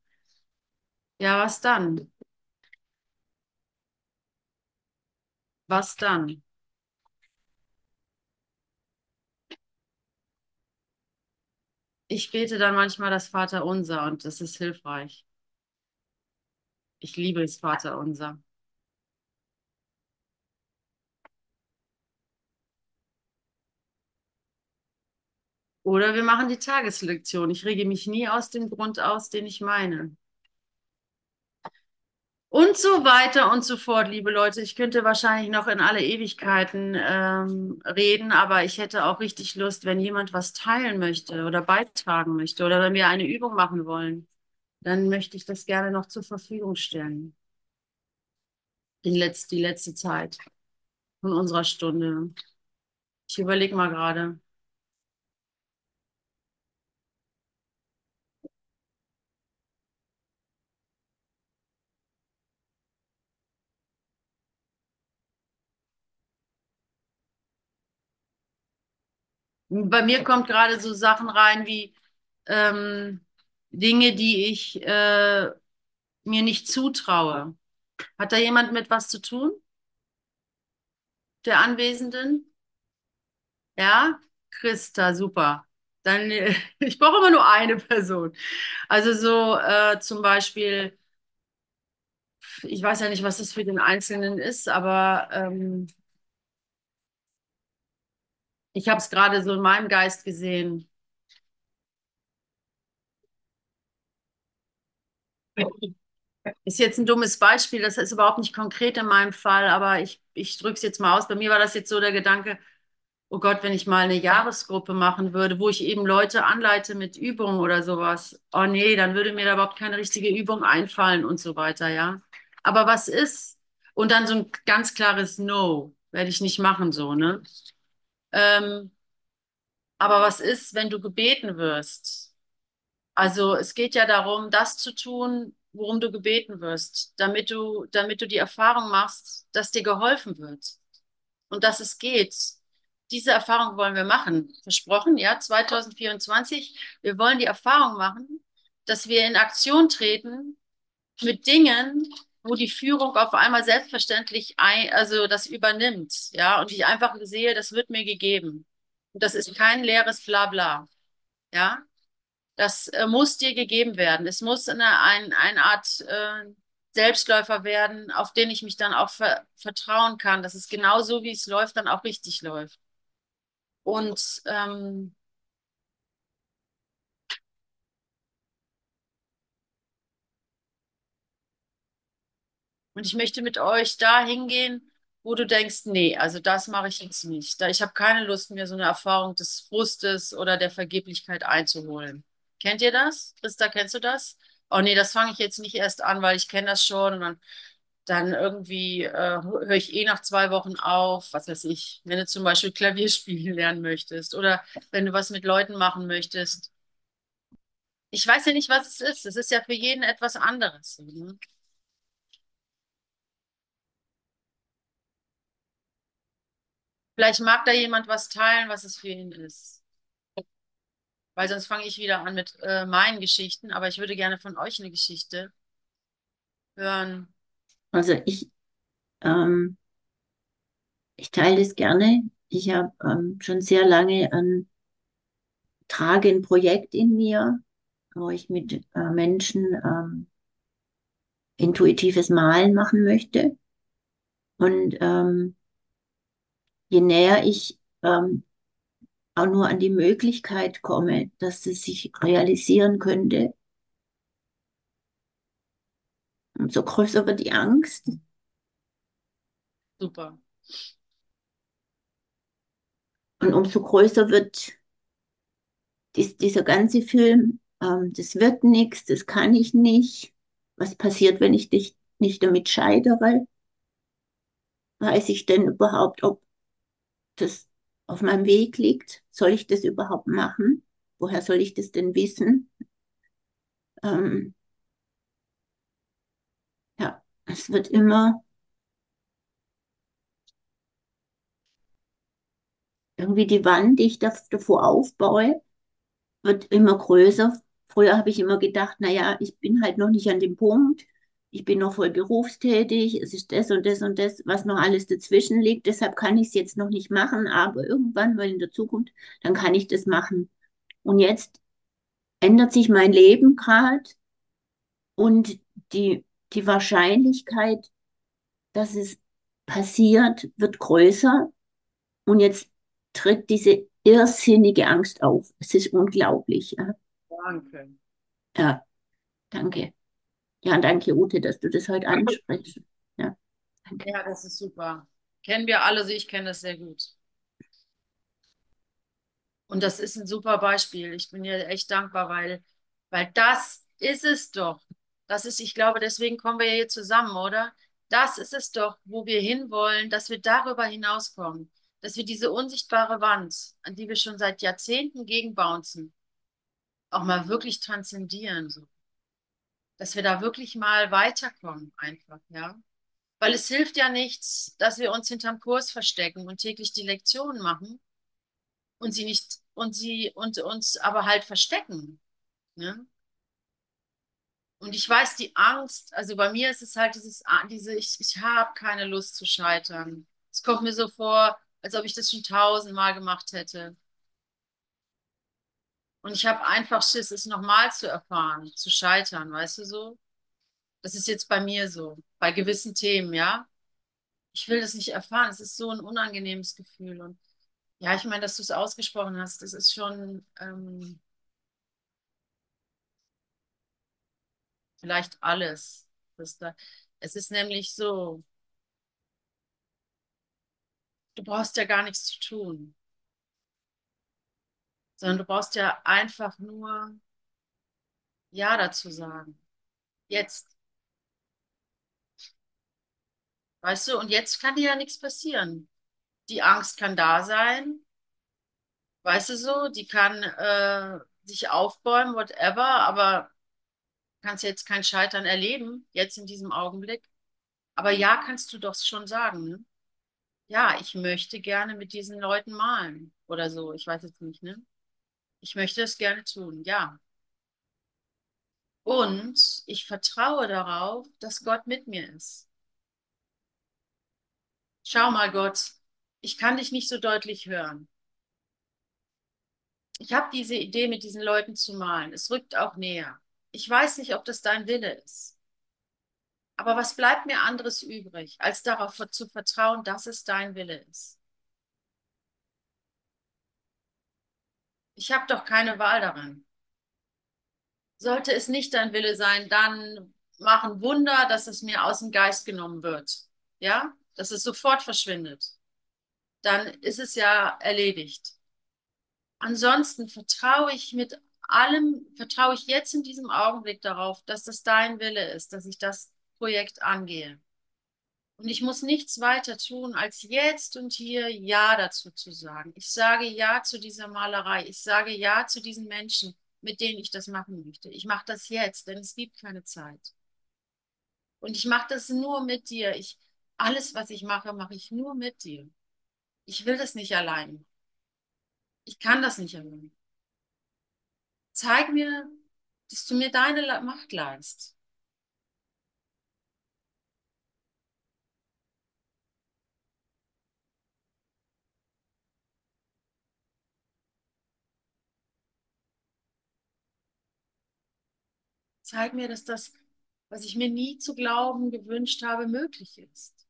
ja, was dann? Was dann? Ich bete dann manchmal das Vaterunser und das ist hilfreich. Ich liebe das Vaterunser. Oder wir machen die Tageslektion. Ich rege mich nie aus dem Grund aus, den ich meine. Und so weiter und so fort, liebe Leute. Ich könnte wahrscheinlich noch in alle Ewigkeiten ähm, reden, aber ich hätte auch richtig Lust, wenn jemand was teilen möchte oder beitragen möchte oder wenn wir eine Übung machen wollen, dann möchte ich das gerne noch zur Verfügung stellen. Die letzte, die letzte Zeit von unserer Stunde. Ich überlege mal gerade. Bei mir kommt gerade so Sachen rein wie ähm, Dinge, die ich äh, mir nicht zutraue. Hat da jemand mit was zu tun? Der Anwesenden? Ja? Christa, super. Dann, äh, ich brauche immer nur eine Person. Also so äh, zum Beispiel, ich weiß ja nicht, was das für den Einzelnen ist, aber ähm, ich habe es gerade so in meinem Geist gesehen. Ist jetzt ein dummes Beispiel, das ist überhaupt nicht konkret in meinem Fall, aber ich, ich drücke es jetzt mal aus. Bei mir war das jetzt so der Gedanke, oh Gott, wenn ich mal eine Jahresgruppe machen würde, wo ich eben Leute anleite mit Übungen oder sowas. Oh nee, dann würde mir da überhaupt keine richtige Übung einfallen und so weiter, ja. Aber was ist? Und dann so ein ganz klares No, werde ich nicht machen, so, ne? Ähm, aber was ist, wenn du gebeten wirst? Also es geht ja darum, das zu tun, worum du gebeten wirst, damit du, damit du die Erfahrung machst, dass dir geholfen wird und dass es geht. Diese Erfahrung wollen wir machen. Versprochen, ja, 2024. Wir wollen die Erfahrung machen, dass wir in Aktion treten mit Dingen, wo die Führung auf einmal selbstverständlich ein, also das übernimmt, ja, und ich einfach sehe, das wird mir gegeben. Und das ist kein leeres Blabla, ja. Das äh, muss dir gegeben werden. Es muss eine, ein, eine Art äh, Selbstläufer werden, auf den ich mich dann auch ver vertrauen kann, dass es genau so, wie es läuft, dann auch richtig läuft. Und ähm, Und ich möchte mit euch da hingehen, wo du denkst, nee, also das mache ich jetzt nicht. Da ich habe keine Lust mehr, so eine Erfahrung des Frustes oder der Vergeblichkeit einzuholen. Kennt ihr das? Christa, kennst du das? Oh nee, das fange ich jetzt nicht erst an, weil ich kenne das schon und dann, dann irgendwie äh, höre ich eh nach zwei Wochen auf, was weiß ich, wenn du zum Beispiel Klavier spielen lernen möchtest oder wenn du was mit Leuten machen möchtest. Ich weiß ja nicht, was es ist. Es ist ja für jeden etwas anderes. Ne? Vielleicht mag da jemand was teilen, was es für ihn ist. Weil sonst fange ich wieder an mit äh, meinen Geschichten, aber ich würde gerne von euch eine Geschichte hören. Also ich, ähm, ich teile das gerne. Ich habe ähm, schon sehr lange ein trage Projekt in mir, wo ich mit äh, Menschen ähm, intuitives Malen machen möchte. Und ähm, je näher ich ähm, auch nur an die Möglichkeit komme, dass es sich realisieren könnte, umso größer wird die Angst. Super. Und umso größer wird dies, dieser ganze Film, ähm, das wird nichts, das kann ich nicht. Was passiert, wenn ich dich nicht damit scheidere? Weiß ich denn überhaupt, ob das auf meinem Weg liegt? Soll ich das überhaupt machen? Woher soll ich das denn wissen? Ähm, ja, es wird immer irgendwie die Wand, die ich davor aufbaue, wird immer größer. Früher habe ich immer gedacht, naja, ich bin halt noch nicht an dem Punkt. Ich bin noch voll berufstätig. Es ist das und das und das, was noch alles dazwischen liegt. Deshalb kann ich es jetzt noch nicht machen. Aber irgendwann mal in der Zukunft, dann kann ich das machen. Und jetzt ändert sich mein Leben gerade und die, die Wahrscheinlichkeit, dass es passiert, wird größer. Und jetzt tritt diese irrsinnige Angst auf. Es ist unglaublich. Ja. Danke. Ja, danke. Ja, danke, Ute, dass du das heute ansprichst. Ja, danke. Ja, das ist super. Kennen wir alle, also ich kenne das sehr gut. Und das ist ein super Beispiel. Ich bin dir echt dankbar, weil, weil das ist es doch. Das ist, ich glaube, deswegen kommen wir hier zusammen, oder? Das ist es doch, wo wir hinwollen, dass wir darüber hinauskommen dass wir diese unsichtbare Wand, an die wir schon seit Jahrzehnten gegenbouncen, auch mal wirklich transzendieren. So. Dass wir da wirklich mal weiterkommen, einfach, ja. Weil es hilft ja nichts, dass wir uns hinterm Kurs verstecken und täglich die Lektionen machen und sie nicht, und sie, und uns aber halt verstecken. Ne? Und ich weiß, die Angst, also bei mir ist es halt dieses, diese, ich, ich habe keine Lust zu scheitern. Es kommt mir so vor, als ob ich das schon tausendmal gemacht hätte. Und ich habe einfach Schiss, es nochmal zu erfahren, zu scheitern, weißt du so? Das ist jetzt bei mir so, bei gewissen Themen, ja. Ich will das nicht erfahren. Es ist so ein unangenehmes Gefühl. Und ja, ich meine, dass du es ausgesprochen hast, das ist schon ähm, vielleicht alles. Da, es ist nämlich so, du brauchst ja gar nichts zu tun, sondern du brauchst ja einfach nur Ja dazu sagen. Jetzt. Weißt du, und jetzt kann dir ja nichts passieren. Die Angst kann da sein, weißt du so, die kann äh, sich aufbäumen, whatever, aber kannst jetzt kein Scheitern erleben, jetzt in diesem Augenblick. Aber ja, kannst du doch schon sagen, ne? ja, ich möchte gerne mit diesen Leuten malen oder so. Ich weiß jetzt nicht, ne? Ich möchte es gerne tun, ja. Und ich vertraue darauf, dass Gott mit mir ist. Schau mal, Gott, ich kann dich nicht so deutlich hören. Ich habe diese Idee, mit diesen Leuten zu malen. Es rückt auch näher. Ich weiß nicht, ob das dein Wille ist. Aber was bleibt mir anderes übrig, als darauf zu vertrauen, dass es dein Wille ist? Ich habe doch keine Wahl daran. Sollte es nicht dein Wille sein, dann machen Wunder, dass es mir aus dem Geist genommen wird. Ja, dass es sofort verschwindet. Dann ist es ja erledigt. Ansonsten vertraue ich mit allem, vertraue ich jetzt in diesem Augenblick darauf, dass das dein Wille ist, dass ich das Projekt angehe. Und ich muss nichts weiter tun, als jetzt und hier Ja dazu zu sagen. Ich sage Ja zu dieser Malerei. Ich sage Ja zu diesen Menschen, mit denen ich das machen möchte. Ich mache das jetzt, denn es gibt keine Zeit. Und ich mache das nur mit dir. Ich, alles, was ich mache, mache ich nur mit dir. Ich will das nicht allein. Ich kann das nicht allein. Zeig mir, dass du mir deine Macht leist. Zeig mir, dass das, was ich mir nie zu glauben gewünscht habe, möglich ist.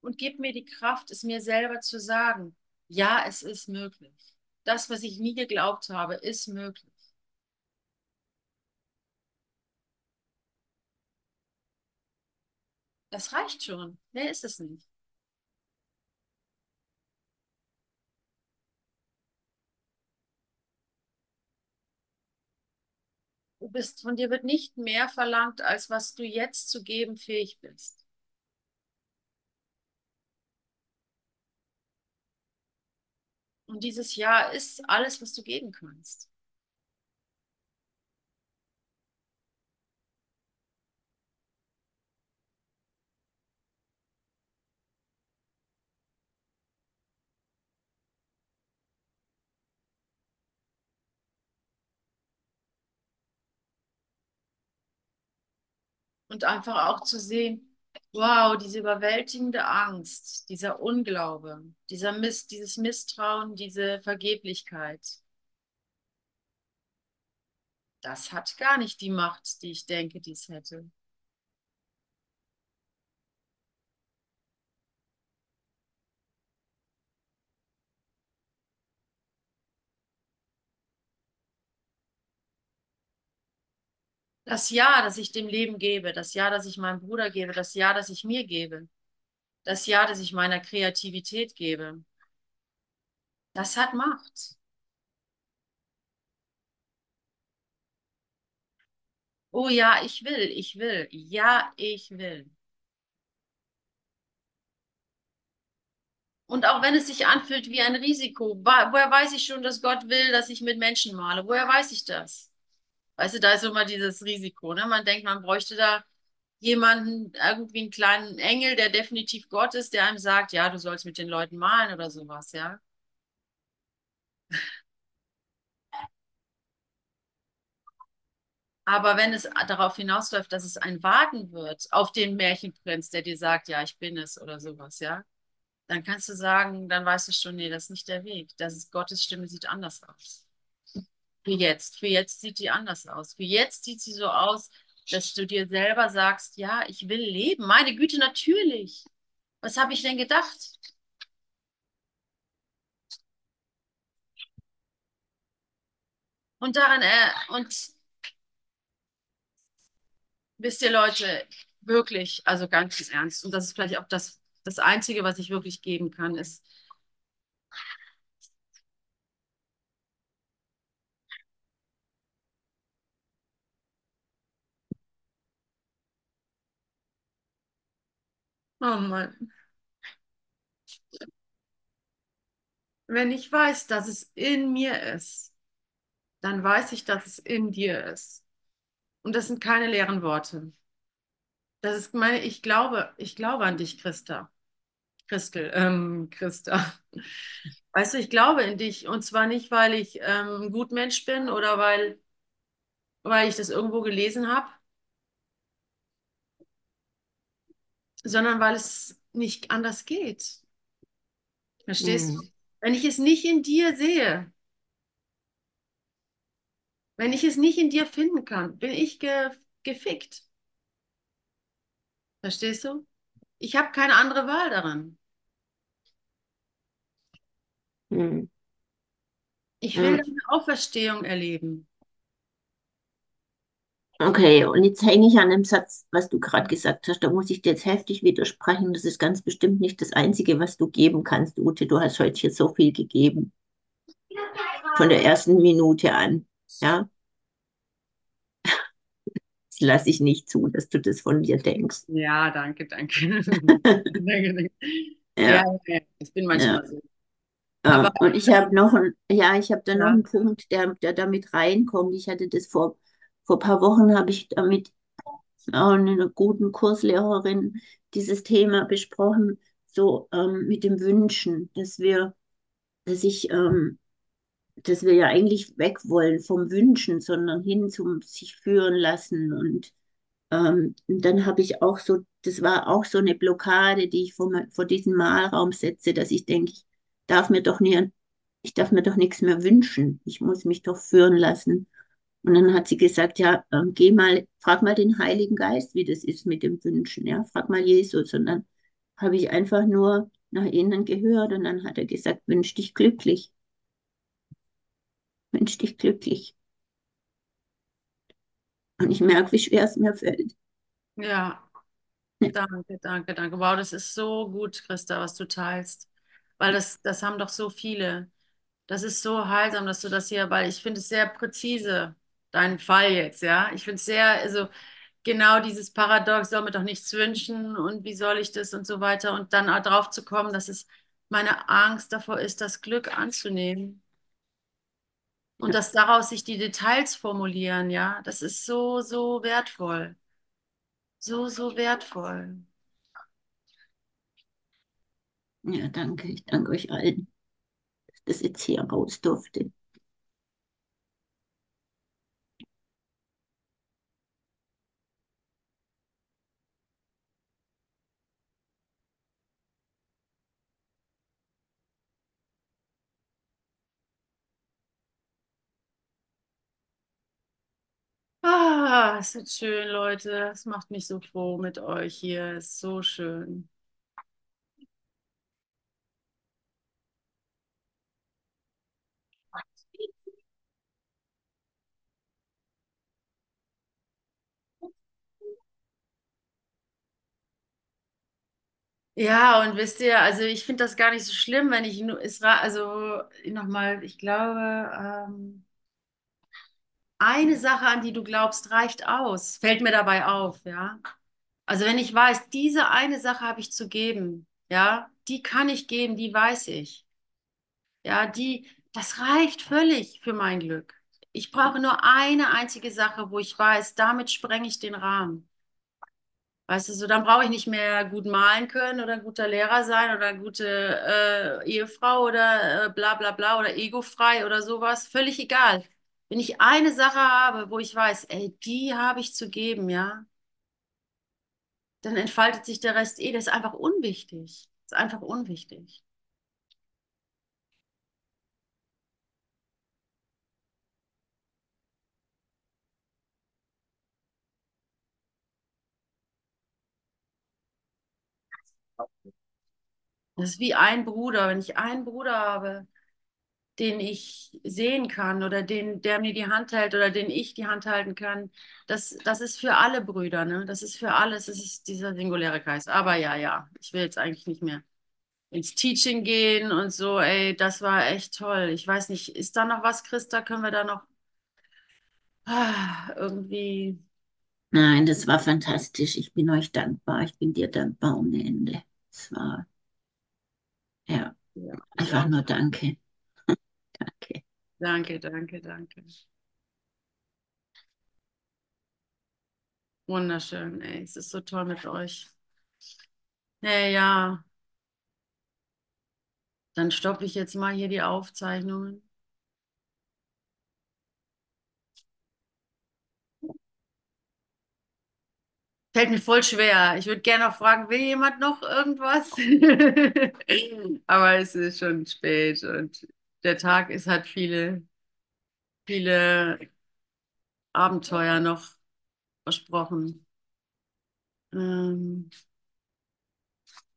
Und gib mir die Kraft, es mir selber zu sagen. Ja, es ist möglich. Das, was ich nie geglaubt habe, ist möglich. Das reicht schon. Mehr ist es nicht. Bist, von dir wird nicht mehr verlangt, als was du jetzt zu geben fähig bist. Und dieses Jahr ist alles, was du geben kannst. Und einfach auch zu sehen, wow, diese überwältigende Angst, dieser Unglaube, dieser Miss, dieses Misstrauen, diese Vergeblichkeit. Das hat gar nicht die Macht, die ich denke, die es hätte. Das Ja, das ich dem Leben gebe, das Ja, das ich meinem Bruder gebe, das Ja, das ich mir gebe, das Ja, das ich meiner Kreativität gebe, das hat Macht. Oh ja, ich will, ich will. Ja, ich will. Und auch wenn es sich anfühlt wie ein Risiko, woher weiß ich schon, dass Gott will, dass ich mit Menschen male? Woher weiß ich das? Weißt du, da ist immer dieses Risiko. Ne? Man denkt, man bräuchte da jemanden, irgendwie einen kleinen Engel, der definitiv Gott ist, der einem sagt, ja, du sollst mit den Leuten malen oder sowas, ja. Aber wenn es darauf hinausläuft, dass es ein Warten wird auf den Märchenprinz, der dir sagt, ja, ich bin es oder sowas, ja, dann kannst du sagen, dann weißt du schon, nee, das ist nicht der Weg. Das ist Gottes Stimme sieht anders aus. Für jetzt. Für jetzt sieht die anders aus. Für jetzt sieht sie so aus, dass du dir selber sagst, ja, ich will leben. Meine Güte, natürlich. Was habe ich denn gedacht? Und daran, äh, und wisst ihr Leute, wirklich, also ganz Ernst, und das ist vielleicht auch das, das Einzige, was ich wirklich geben kann, ist, Oh Mann. Wenn ich weiß, dass es in mir ist, dann weiß ich, dass es in dir ist. Und das sind keine leeren Worte. Das ist meine, ich glaube, ich glaube an dich, Christa. Christel, ähm, Christa. Weißt du, ich glaube in dich. Und zwar nicht, weil ich ähm, ein Gutmensch bin oder weil, weil ich das irgendwo gelesen habe, sondern weil es nicht anders geht. Verstehst du? Mhm. Wenn ich es nicht in dir sehe, wenn ich es nicht in dir finden kann, bin ich ge gefickt. Verstehst du? Ich habe keine andere Wahl daran. Mhm. Ich will Ja. deine Auferstehung erleben. Okay, und jetzt hänge ich an dem Satz, was du gerade gesagt hast. Da muss ich dir jetzt heftig widersprechen. Das ist ganz bestimmt nicht das Einzige, was du geben kannst, Ute. Du hast heute hier so viel gegeben. Von der ersten Minute an. Ja, das lasse ich nicht zu, dass du das von dir denkst. Ja, danke, danke. Danke, danke. Ja, Ja, ja, ich bin ja. manchmal so. Äh, Aber und ich habe noch ein, ja, ich habe da noch ja, einen Punkt, der, der damit reinkommt. Ich hatte das vor, vor ein paar Wochen, habe ich damit einer guten Kurslehrerin dieses Thema besprochen, so ähm, mit dem Wünschen, dass wir, dass ich, ähm, dass wir ja eigentlich weg wollen vom Wünschen, sondern hin zum sich führen lassen. Und ähm, dann habe ich auch so, das war auch so eine Blockade, die ich vor, vor diesen Malraum setze, dass ich denke, ich darf mir doch nie, ich darf mir doch nichts mehr wünschen. Ich muss mich doch führen lassen. Und dann hat sie gesagt, ja, ähm, geh mal, frag mal den Heiligen Geist, wie das ist mit dem Wünschen, ja, frag mal Jesus. Und dann habe ich einfach nur nach innen gehört und dann hat er gesagt, wünsch dich glücklich, wünsch dich glücklich. Und ich merke, wie schwer es mir fällt. ja, Ja, danke, danke, danke. Wow, das ist so gut, Christa, was du teilst. Weil das, das haben doch so viele. Das ist so heilsam, dass du das hier, weil ich finde es sehr präzise, dein Fall jetzt, ja. Ich finde es sehr, also genau dieses Paradox, soll mir doch nichts wünschen und wie soll ich das und so weiter und dann auch drauf zu kommen, dass es meine Angst davor ist, das Glück anzunehmen und dass daraus sich die Details formulieren, ja. Das ist so, so wertvoll. So, so wertvoll. ja, danke. Ich danke euch allen, dass das jetzt hier raus durfte. Ah, es ist schön, Leute. Es macht mich so froh mit euch hier. Es ist so schön. Ja, und wisst ihr, also ich finde das gar nicht so schlimm, wenn ich nur also nochmal, ich glaube, ähm, eine Sache, an die du glaubst, reicht aus. Fällt mir dabei auf, ja. Also wenn ich weiß, diese eine Sache habe ich zu geben, ja, die kann ich geben, die weiß ich. Ja, die, das reicht völlig für mein Glück. Ich brauche nur eine einzige Sache, wo ich weiß, damit sprenge ich den Rahmen. Weißt du, so dann brauche ich nicht mehr gut malen können oder ein guter Lehrer sein oder eine gute äh, Ehefrau oder äh, bla bla bla oder egofrei oder sowas. Völlig egal. Wenn ich eine Sache habe, wo ich weiß, ey, die habe ich zu geben, ja, dann entfaltet sich der Rest eh. Das ist einfach unwichtig. Das ist einfach unwichtig. Das ist wie ein Bruder. Wenn ich einen Bruder habe, den ich sehen kann oder den, der mir die Hand hält oder den ich die Hand halten kann, das, das ist für alle Brüder, ne? Das ist für alles, das ist dieser singuläre Geist. Aber ja, ja, ich will jetzt eigentlich nicht mehr ins Teaching gehen und so, ey, das war echt toll. Ich weiß nicht, ist da noch was, Christa? Können wir da noch ah, irgendwie. Nein, das war fantastisch. Ich bin euch dankbar. Ich bin dir dankbar ohne Ende. Es war, ja, Ja, ich einfach nur Danke. Danke. Danke, danke, danke. Wunderschön, ey. Es ist so toll mit euch. Hey, ja, dann stoppe ich jetzt mal hier die Aufzeichnungen. Fällt mir voll schwer. Ich würde gerne noch fragen, will jemand noch irgendwas? Aber es ist schon spät und der Tag ist, hat viele, viele Abenteuer noch versprochen. Ähm,